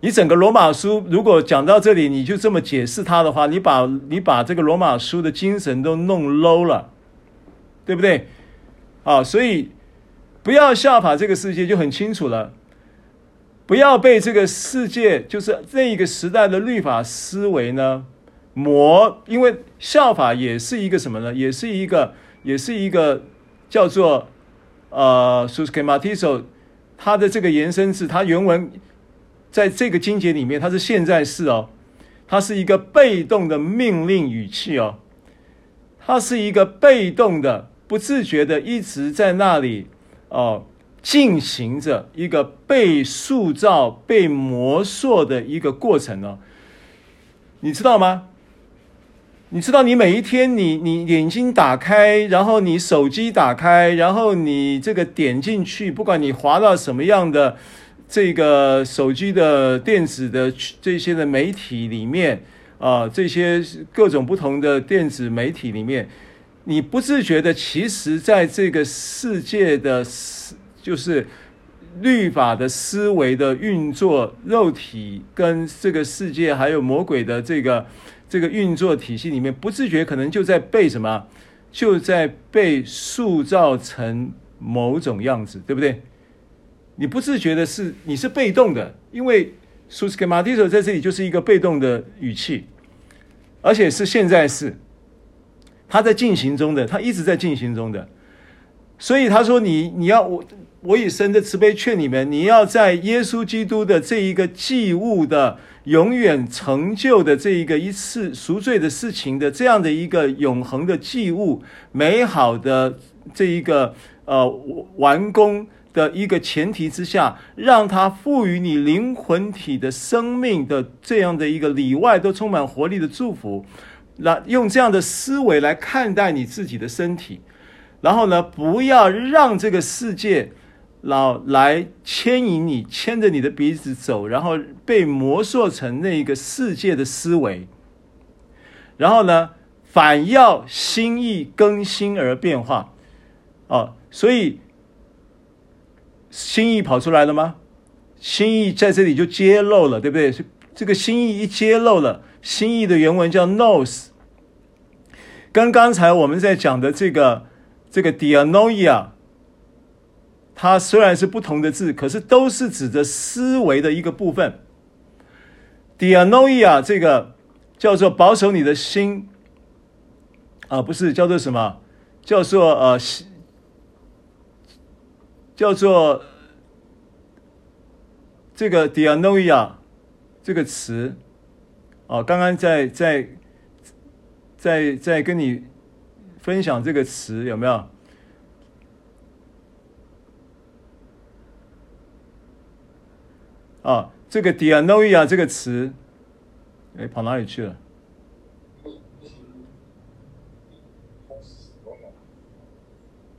A: 你整个罗马书如果讲到这里，你就这么解释它的话，你把你把这个罗马书的精神都弄 low 了，对不对？啊，所以。不要效法这个世界就很清楚了。不要被这个世界，就是这一个时代的律法思维呢磨，因为效法也是一个什么呢？也是一个，也是一个叫做呃 suscematizo，它的这个延伸字，它原文在这个经节里面，它是现在式哦，它是一个被动的命令语气哦，它是一个被动的、不自觉的一直在那里哦。进行着一个被塑造、被磨塑的一个过程哦，你知道吗？你知道，你每一天，你你眼睛打开，然后你手机打开，然后你这个点进去，不管你滑到什么样的这个手机的电子的这些的媒体里面啊、这些各种不同的电子媒体里面，你不自觉的，其实在这个世界的。就是律法的思维的运作，肉体跟这个世界还有魔鬼的这个这个运作体系里面，不自觉可能就在被什么，就在被塑造成某种样子，对不对？你不自觉的是你是被动的，因为 suscematizo 在这里就是一个被动的语气，而且是现在式，它在进行中的，它一直在进行中的，所以他说你你要我。我以神的慈悲劝你们，你要在耶稣基督的这一个祭物的永远成就的这一个一次赎罪的事情的这样的一个永恒的祭物，美好的这一个呃完工的一个前提之下，让它赋予你灵魂体的生命的这样的一个里外都充满活力的祝福，那用这样的思维来看待你自己的身体，然后呢，不要让这个世界。老来牵引你，牵着你的鼻子走，然后被磨塑成那一个世界的思维。然后呢，反要心意更新而变化。哦，所以心意跑出来了吗？心意在这里就揭露了，对不对？这个心意一揭露了，心意的原文叫 nous，跟刚才我们在讲的这个这个 dianoia。它虽然是不同的字，可是都是指着思维的一个部分。dianoia 这个叫做保守你的心，啊，不是叫做什么？叫做呃，叫做这个 dianoia 这个词，啊，刚刚在在在在跟你分享这个词有没有？啊，这个 dianoia 这个词，哎，跑哪里去了？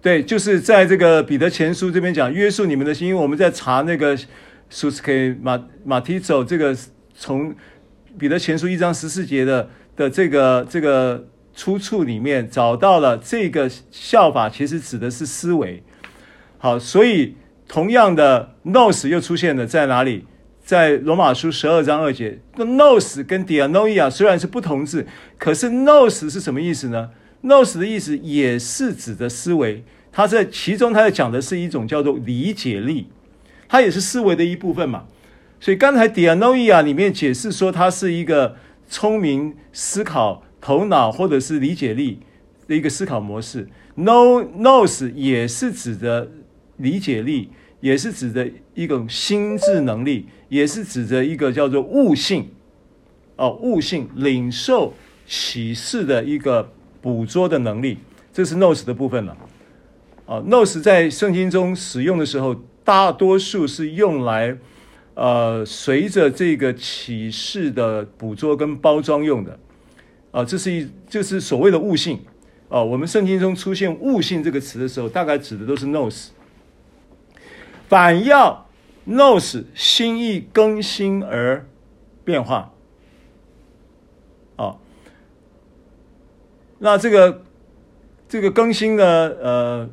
A: 对，就是在这个彼得前书这边讲约束你们的心，因为我们在查那个 suscematizo 这个从彼得前书一章十四节的的这个这个出处里面找到了这个效法，其实指的是思维。好，所以同样的 nos 又出现了在哪里？在罗马书十二章二节，那 nos 跟 dianoia 虽然是不同字，可是 nos 是什么意思呢？nous 的意思也是指的思维，它在其中，它在讲的是一种叫做理解力，它也是思维的一部分嘛。所以刚才 dianoia 里面解释说，它是一个聪明思考、头脑或者是理解力的一个思考模式。no nous 也是指的理解力，也是指的一种心智能力。也是指着一个叫做悟性，哦，悟性领受启示的一个捕捉的能力，这是 nose 的部分了。啊，nose 在圣经中使用的时候，大多数是用来，呃，随着这个启示的捕捉跟包装用的。啊，这是一，就是所谓的悟性。啊，我们圣经中出现悟性这个词的时候，大概指的都是 nose。反要。nose 心意更新而变化，哦，那这个这个更新呢，呃，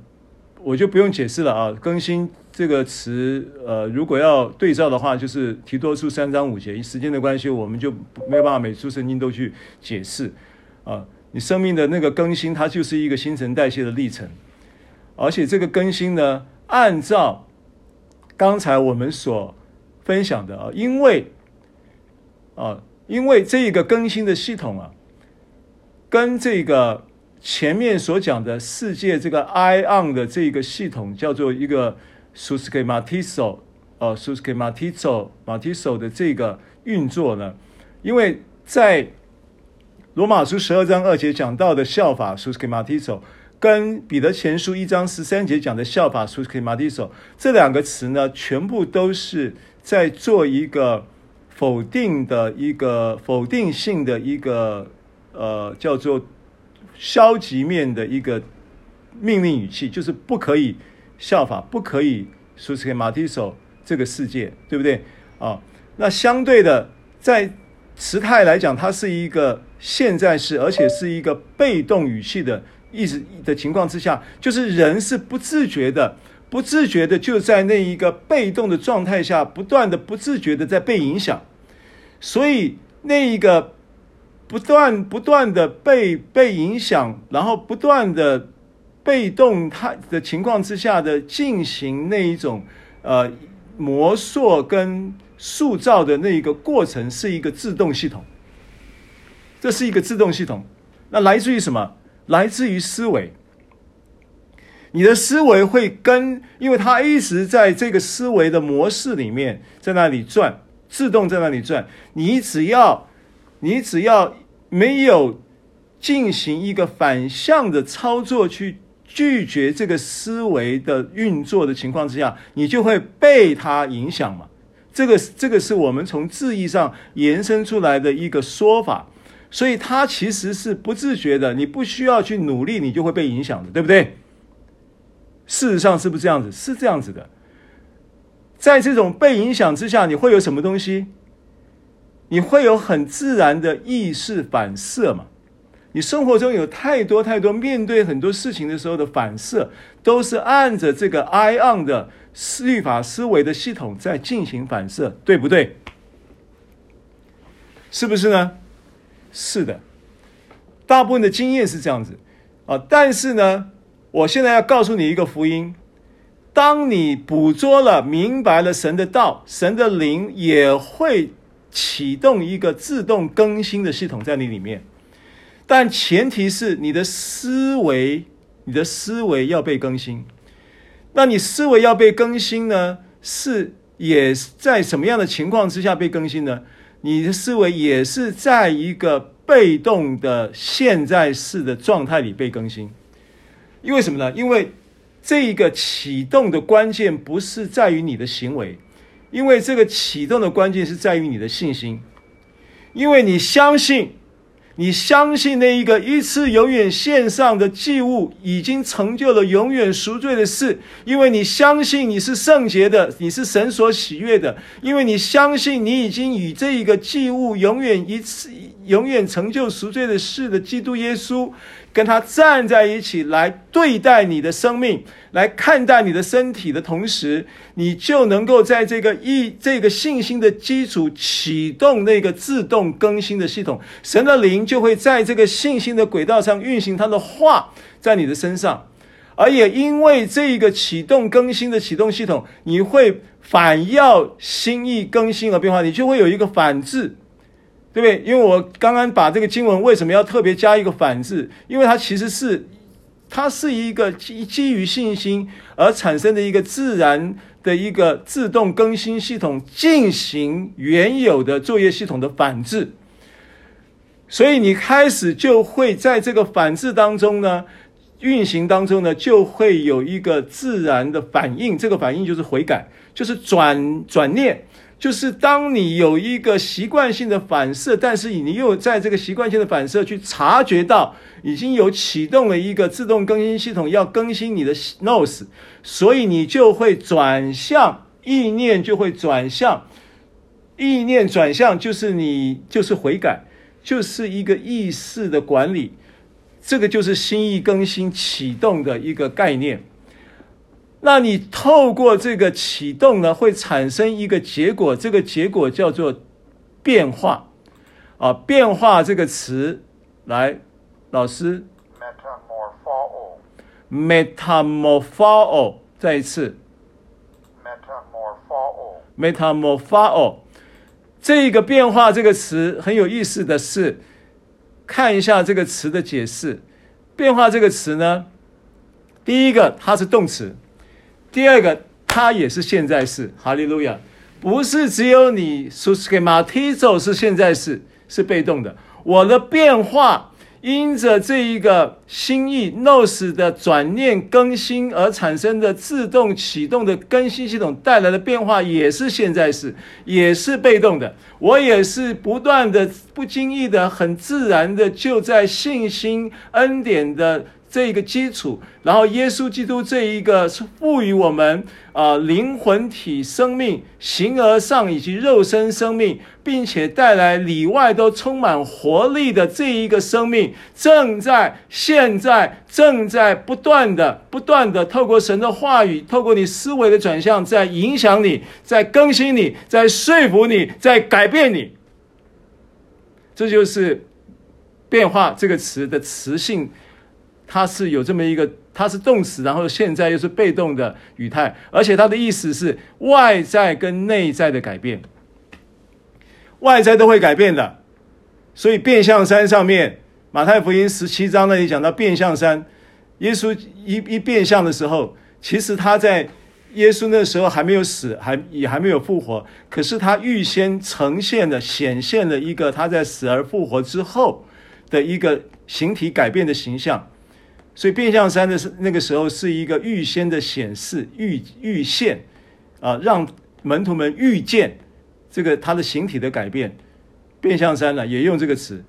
A: 我就不用解释了啊。更新这个词，呃，如果要对照的话，就是提多书三章五节。时间的关系，我们就没有办法每处圣经都去解释啊。你生命的那个更新，它就是一个新陈代谢的历程，而且这个更新呢，按照。刚才我们所分享的啊，因为啊，因为这一个更新的系统啊，跟这个前面所讲的世界这个 ION 的这个系统叫做一个 Susschematizo 呃 Susschematizo m a t i s o 的这个运作呢，因为在罗马书十二章二节讲到的效法 Susschematizo 跟彼得前书一章十三节讲的效法 Susschematizo 这两个词呢，全部都是。在做一个否定的一个否定性的一个呃叫做消极面的一个命令语气，就是不可以效法，不可以 Susschematizo 这个世界，对不对啊？那相对的，在时态来讲，它是一个现在式，而且是一个被动语气的意思的情况之下，就是人是不自觉的。不自觉的就在那一个被动的状态下，不断的不自觉的在被影响，所以那一个不断不断的被被影响，然后不断的被动态的情况之下的进行那一种呃模塑跟塑造的那一个过程，是一个自动系统。这是一个自动系统，那来自于什么？来自于思维。你的思维会跟，因为它一直在这个思维的模式里面，在那里转，自动在那里转。你只要，你只要没有进行一个反向的操作去拒绝这个思维的运作的情况之下，你就会被它影响嘛。这个，这个是我们从字义上延伸出来的一个说法，所以它其实是不自觉的，你不需要去努力，你就会被影响的，对不对？事实上是不是这样子？是这样子的，在这种被影响之下，你会有什么东西？你会有很自然的意识反射嘛？你生活中有太多太多面对很多事情的时候的反射，都是按着这个 ION 的律法思维的系统在进行反射，对不对？是不是呢？是的，大部分的经验是这样子啊，但是呢？我现在要告诉你一个福音：当你捕捉了、明白了神的道，神的灵也会启动一个自动更新的系统在你里面。但前提是你的思维，你的思维要被更新。那你思维要被更新呢？是也在什么样的情况之下被更新呢？你的思维也是在一个被动的现在式的状态里被更新。因为什么呢？因为这一个启动的关键不是在于你的行为，因为这个启动的关键是在于你的信心，因为你相信。你相信那一个一次永远献上的祭物已经成就了永远赎罪的事，因为你相信你是圣洁的，你是神所喜悦的，因为你相信你已经与这一个祭物永远一次永远成就赎罪的事的基督耶稣，跟他站在一起来对待你的生命。来看待你的身体的同时，你就能够在这个一这个信心的基础启动那个自动更新的系统，神的灵就会在这个信心的轨道上运行他的话在你的身上，而也因为这个启动更新的启动系统，你会反要心意更新而变化，你就会有一个反制，对不对？因为我刚刚把这个经文为什么要特别加一个反字？因为它其实是。它是一个基基于信心而产生的一个自然的一个自动更新系统，进行原有的作业系统的反制，所以你开始就会在这个反制当中呢，运行当中呢，就会有一个自然的反应，这个反应就是悔改，就是转转念。就是当你有一个习惯性的反射，但是你又在这个习惯性的反射去察觉到已经有启动了一个自动更新系统，要更新你的 Nous，所以你就会转向意念，就会转向意念转向，就是你就是悔改，就是一个意识的管理，这个就是心意更新启动的一个概念。那你透过这个启动呢，会产生一个结果，这个结果叫做变化啊。变化这个词，来，老师，metamorpho，metamorpho，再一次，metamorpho，metamorpho。这个变化这个词很有意思的是，看一下这个词的解释。变化这个词呢，第一个它是动词，第二个它也是现在式。哈利路亚，不是只有你 Suskematizo 是现在式，是被动的。我的变化。因着这一个心意 nous 的转念更新而产生的自动启动的更新系统带来的变化，也是现在式，也是被动的。我也是不断的、不经意的、很自然的，就在信心恩典的。这一个基础，然后耶稣基督这一个是赋予我们啊、灵魂体生命、形而上以及肉身生命，并且带来里外都充满活力的这一个生命，正在现在正在不断的、不断的透过神的话语，透过你思维的转向，在影响你，在更新你，在说服你，在改变你。这就是变化这个词的词性。它是有这么一个，它是动词，然后现在又是被动的语态，而且它的意思是外在跟内在的改变，外在都会改变的。所以变相山上面，马太福音十七章那里讲到变相山，耶稣一一变相的时候，其实他在耶稣那时候还没有死，还也还没有复活，可是他预先呈现的显现了一个他在死而复活之后的一个形体改变的形象。所以变相三的是那个时候是一个预先的显示、预预现，啊，让门徒们预见这个他的形体的改变。变相三呢，也用这个词。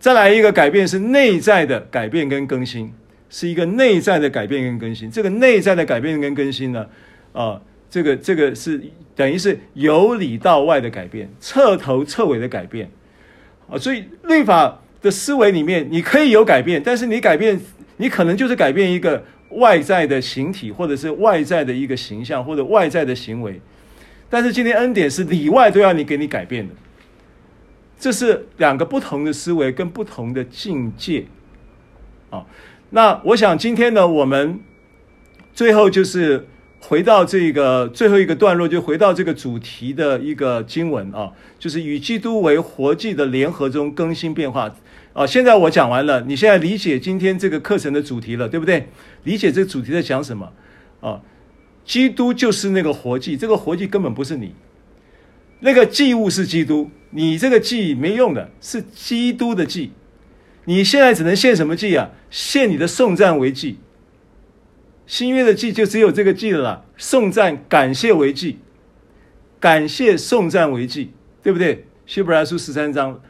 A: 再来一个改变是内在的改变跟更新，是一个内在的改变跟更新。这个内在的改变跟更新呢，啊，这个这个是等于是由里到外的改变，彻头彻尾的改变。啊，所以律法的思维里面，你可以有改变，但是你改变。你可能就是改变一个外在的形体，或者是外在的一个形象，或者外在的行为。但是今天恩典是里外都要你给你改变的，这是两个不同的思维跟不同的境界。啊，那我想今天呢，我们最后就是回到这个最后一个段落，就回到这个主题的一个经文啊，就是与基督为活祭的联合中更新变化。啊，现在我讲完了，你现在理解今天这个课程的主题了，对不对？理解这个主题在讲什么？啊，基督就是那个活祭，这个活祭根本不是你，那个祭物是基督，你这个祭没用的，是基督的祭。你现在只能献什么祭啊？献你的颂赞为祭。新约的祭就只有这个祭了啦，颂赞、感谢为祭，感谢、颂赞为祭，对不对？希伯来书十三章，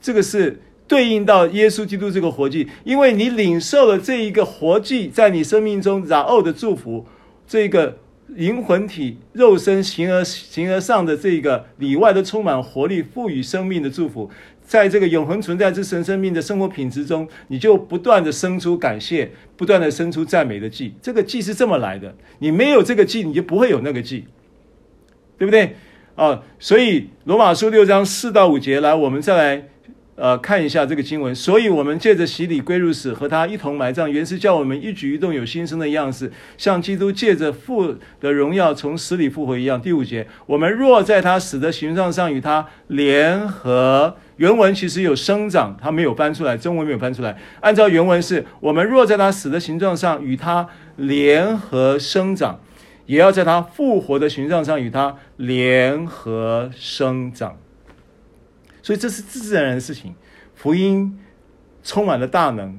A: 这个是。对应到耶稣基督这个活祭，因为你领受了这一个活祭，在你生命中然后的祝福，这个灵魂体、肉身形而形而上的这个里外都充满活力、赋予生命的祝福，在这个永恒存在之神生命的生活品质中，你就不断的生出感谢，不断的生出赞美的祭。这个祭是这么来的，你没有这个祭，你就不会有那个祭，对不对？啊，所以罗马书六章四到五节，来，我们再来。呃，看一下这个经文，所以我们借着洗礼归入死，和他一同埋葬，原是叫我们一举一动有新生的样式，像基督借着父的荣耀从死里复活一样。第五节，我们若在他死的形状上与他联合，原文其实有生长，他没有翻出来，中文没有翻出来。按照原文是，我们若在他死的形状上与他联合生长，也要在他复活的形状上与他联合生长。所以这是自自然然的事情，福音充满了大能，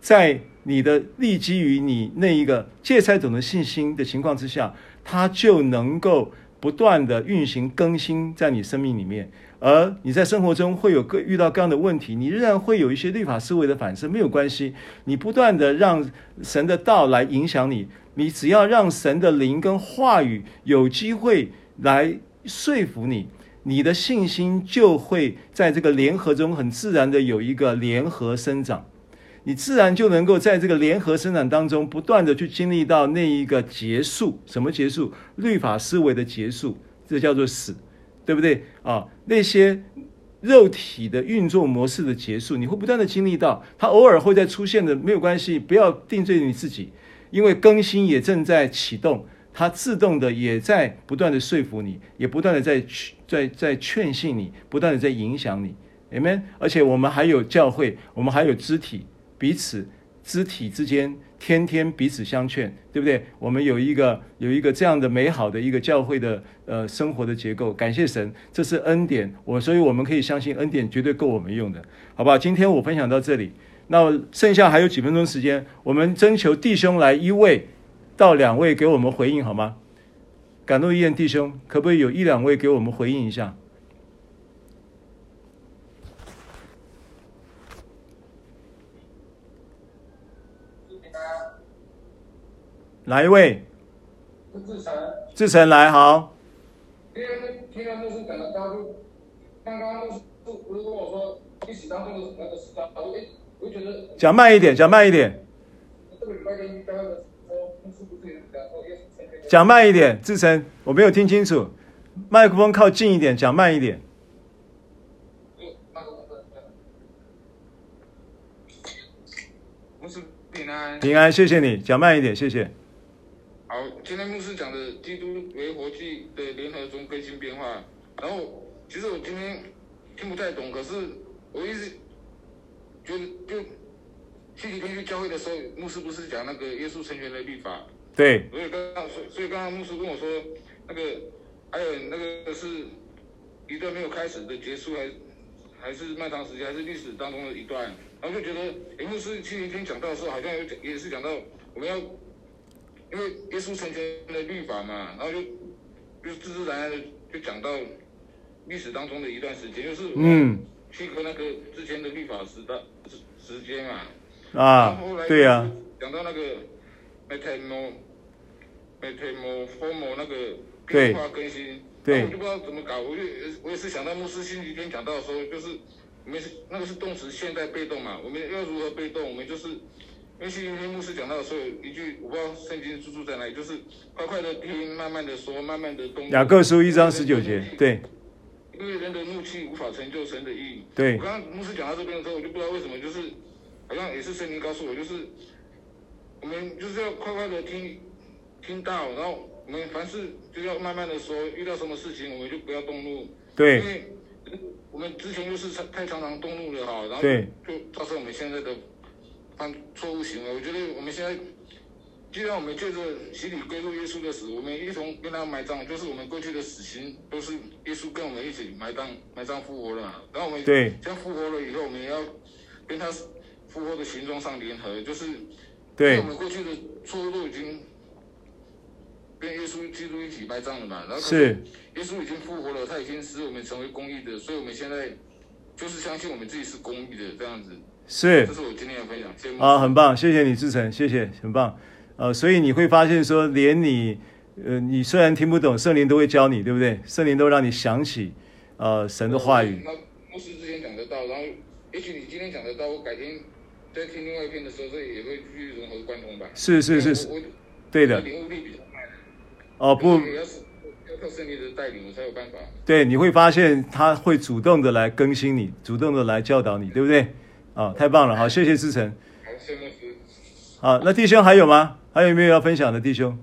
A: 在你的立基于你那一个芥菜种的信心的情况之下，它就能够不断的运行更新在你生命里面。而你在生活中会有各遇到各样的问题，你仍然会有一些律法思维的反射，没有关系。你不断的让神的道来影响你，你只要让神的灵跟话语有机会来说服你。你的信心就会在这个联合中很自然的有一个联合生长，你自然就能够在这个联合生长当中不断的去经历到那一个结束，什么结束？律法思维的结束，这叫做死，对不对啊？那些肉体的运作模式的结束，你会不断的经历到，它偶尔会再出现的，没有关系，不要定罪你自己，因为更新也正在启动。它自动的也在不断的说服你，也不断的在在在劝信你，不断的在影响你，Amen。而且我们还有教会，我们还有肢体，彼此肢体之间天天彼此相劝，对不对？我们有一个有一个这样的美好的一个教会的呃生活的结构，感谢神，这是恩典。我所以我们可以相信恩典绝对够我们用的，好吧？今天我分享到这里，那剩下还有几分钟时间，我们征求弟兄来一位。到两位给我们回应好吗？感动医院弟兄，可不可以有一两位给我们回应一下？哪一位？志成。志成来好。听听牧师讲的刚刚我说一起当中的那个我我觉得讲慢一点，讲慢一点。讲慢一点，志成，我没有听清楚，麦克风靠近一点，讲慢一点。
B: 牧师平安，
A: 平安，谢谢你，讲慢一点，谢谢。
B: 好，今天牧师讲的基督为活祭的联合中更新变化，然后其实我今天听不太懂，可是我一直觉得就。前几天去教会的时候，牧师不是讲那个耶稣成全的律法？
A: 对。
B: 所以刚刚，所以刚刚牧师跟我说，那个还有那个是一段没有开始的结束，还还是漫长时间，还是历史当中的一段？然后就觉得，哎，牧师前几天讲到的时候，好像有也是讲到我们要，因为耶稣成全的律法嘛，然后就就自自然然的就讲到历史当中的一段时间，就是嗯，契合那个之前的律法时代时时间嘛。
A: 啊，对呀、啊。
B: 讲到那个 metano metamorphomo 那个
A: 变
B: 化更新，
A: 对，
B: 我就不知道怎么搞。我就我也是想到牧师星期天讲到的时候，就是我们是那个是动词现在被动嘛，我们要如何被动？我们就是因为星期天牧师讲到的时候，一句我不知道圣经出处在哪里，就是快快的听，慢慢的说，慢慢的动。
A: 雅各书一章十九节，对。
B: 因为人的怒气无法成就神的意。
A: 对。
B: 我刚刚牧师讲到这边的时候，我就不知道为什么就是。好像也是圣经告诉我，就是我们就是要快快的听听到，然后我们凡事就要慢慢的说，遇到什么事情我们就不要动怒。
A: 对。
B: 因为我们之前就是太常常动怒了哈，然后就造成我们现在的犯错误行为。我觉得我们现在，既然我们借着洗礼归入耶稣的死，我们一同跟他埋葬，就是我们过去的死刑都是耶稣跟我们一起埋葬埋葬复活了。然后我们这样复活了以后，我们也要跟他。复活的形状上联合，就是，对，我们过去的错误都已经跟耶稣基督一起埋葬了嘛。然后是耶稣已经复活了，他已经使我们成为公义的，所以我们现在就是相信我们自己是公义的这样子。
A: 是，
B: 这是我今天的分享。谢谢
A: 啊，很棒，谢谢你志成，谢谢，很棒。呃，所以你会发现说，连你，呃，你虽然听不懂，圣灵都会教你，对不对？圣灵都让你想起，呃，神的话语。
B: 那牧师之前讲得到，然后也许你今天讲得到，我改天。在听另外一篇的时候，这也会去融合贯通吧？
A: 是是是是，对的。领悟力比较慢。哦不，
B: 要是要靠圣灵的带领，我才有办法。
A: 对，你会发现他会主动的来更新你，主动的来教导你，对不对？啊、哦，太棒了！好，谢谢志成。
B: 好，谢谢。
A: 好，那弟兄还有吗？还有没有要分享的弟兄？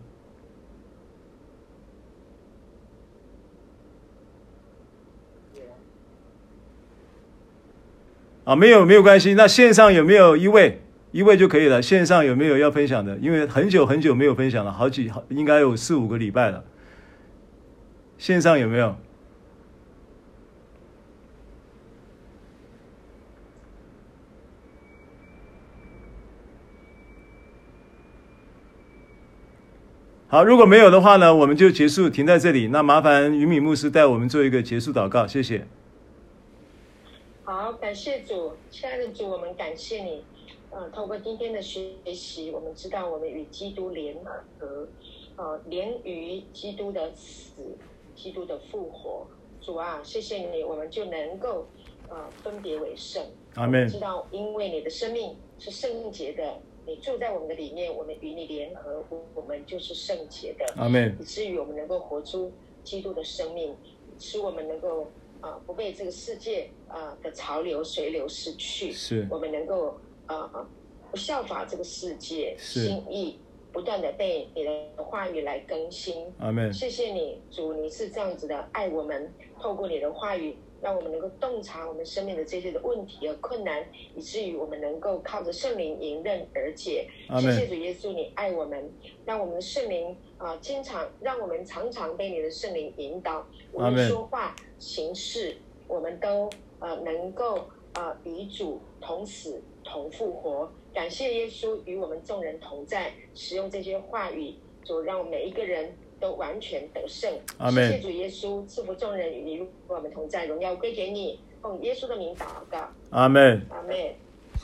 A: 啊，没有没有关系。那线上有没有一位？一位就可以了。线上有没有要分享的？因为很久很久没有分享了，好几好应该有四五个礼拜了。线上有没有？好，如果没有的话呢，我们就结束，停在这里。那麻烦云敏牧师带我们做一个结束祷告，谢谢。
C: 好，感谢主，亲爱的主，我们感谢你。呃，透过今天的学习，我们知道我们与基督联合，呃，连于基督的死、基督的复活。主啊，谢谢你，我们就能够呃分别为圣。
A: 阿门。
C: 知道，因为你的生命是圣洁的，你住在我们的里面，我们与你联合，我们就是圣洁的。
A: 阿门。
C: 以至于我们能够活出基督的生命，使我们能够。啊，不被这个世界啊的潮流随流失去，
A: 是，
C: 我们能够啊不效法这个世界，心意不断的被你的话语来更新。
A: 阿门。
C: 谢谢你，主，你是这样子的爱我们，透过你的话语。让我们能够洞察我们生命的这些的问题和困难，以至于我们能够靠着圣灵迎刃而解。谢谢主耶稣，你爱我们，让我们的圣灵啊、呃，经常让我们常常被你的圣灵引导。我们说话行事，我们都呃能够啊、呃、与主同死同复活。感谢耶稣与我们众人同在，使用这些话语，就让每一个人。都完全得胜，谢谢主耶稣赐福众人与你与我们同在，荣耀归给你，奉耶稣的名祷告，
A: 阿门，
C: 阿门。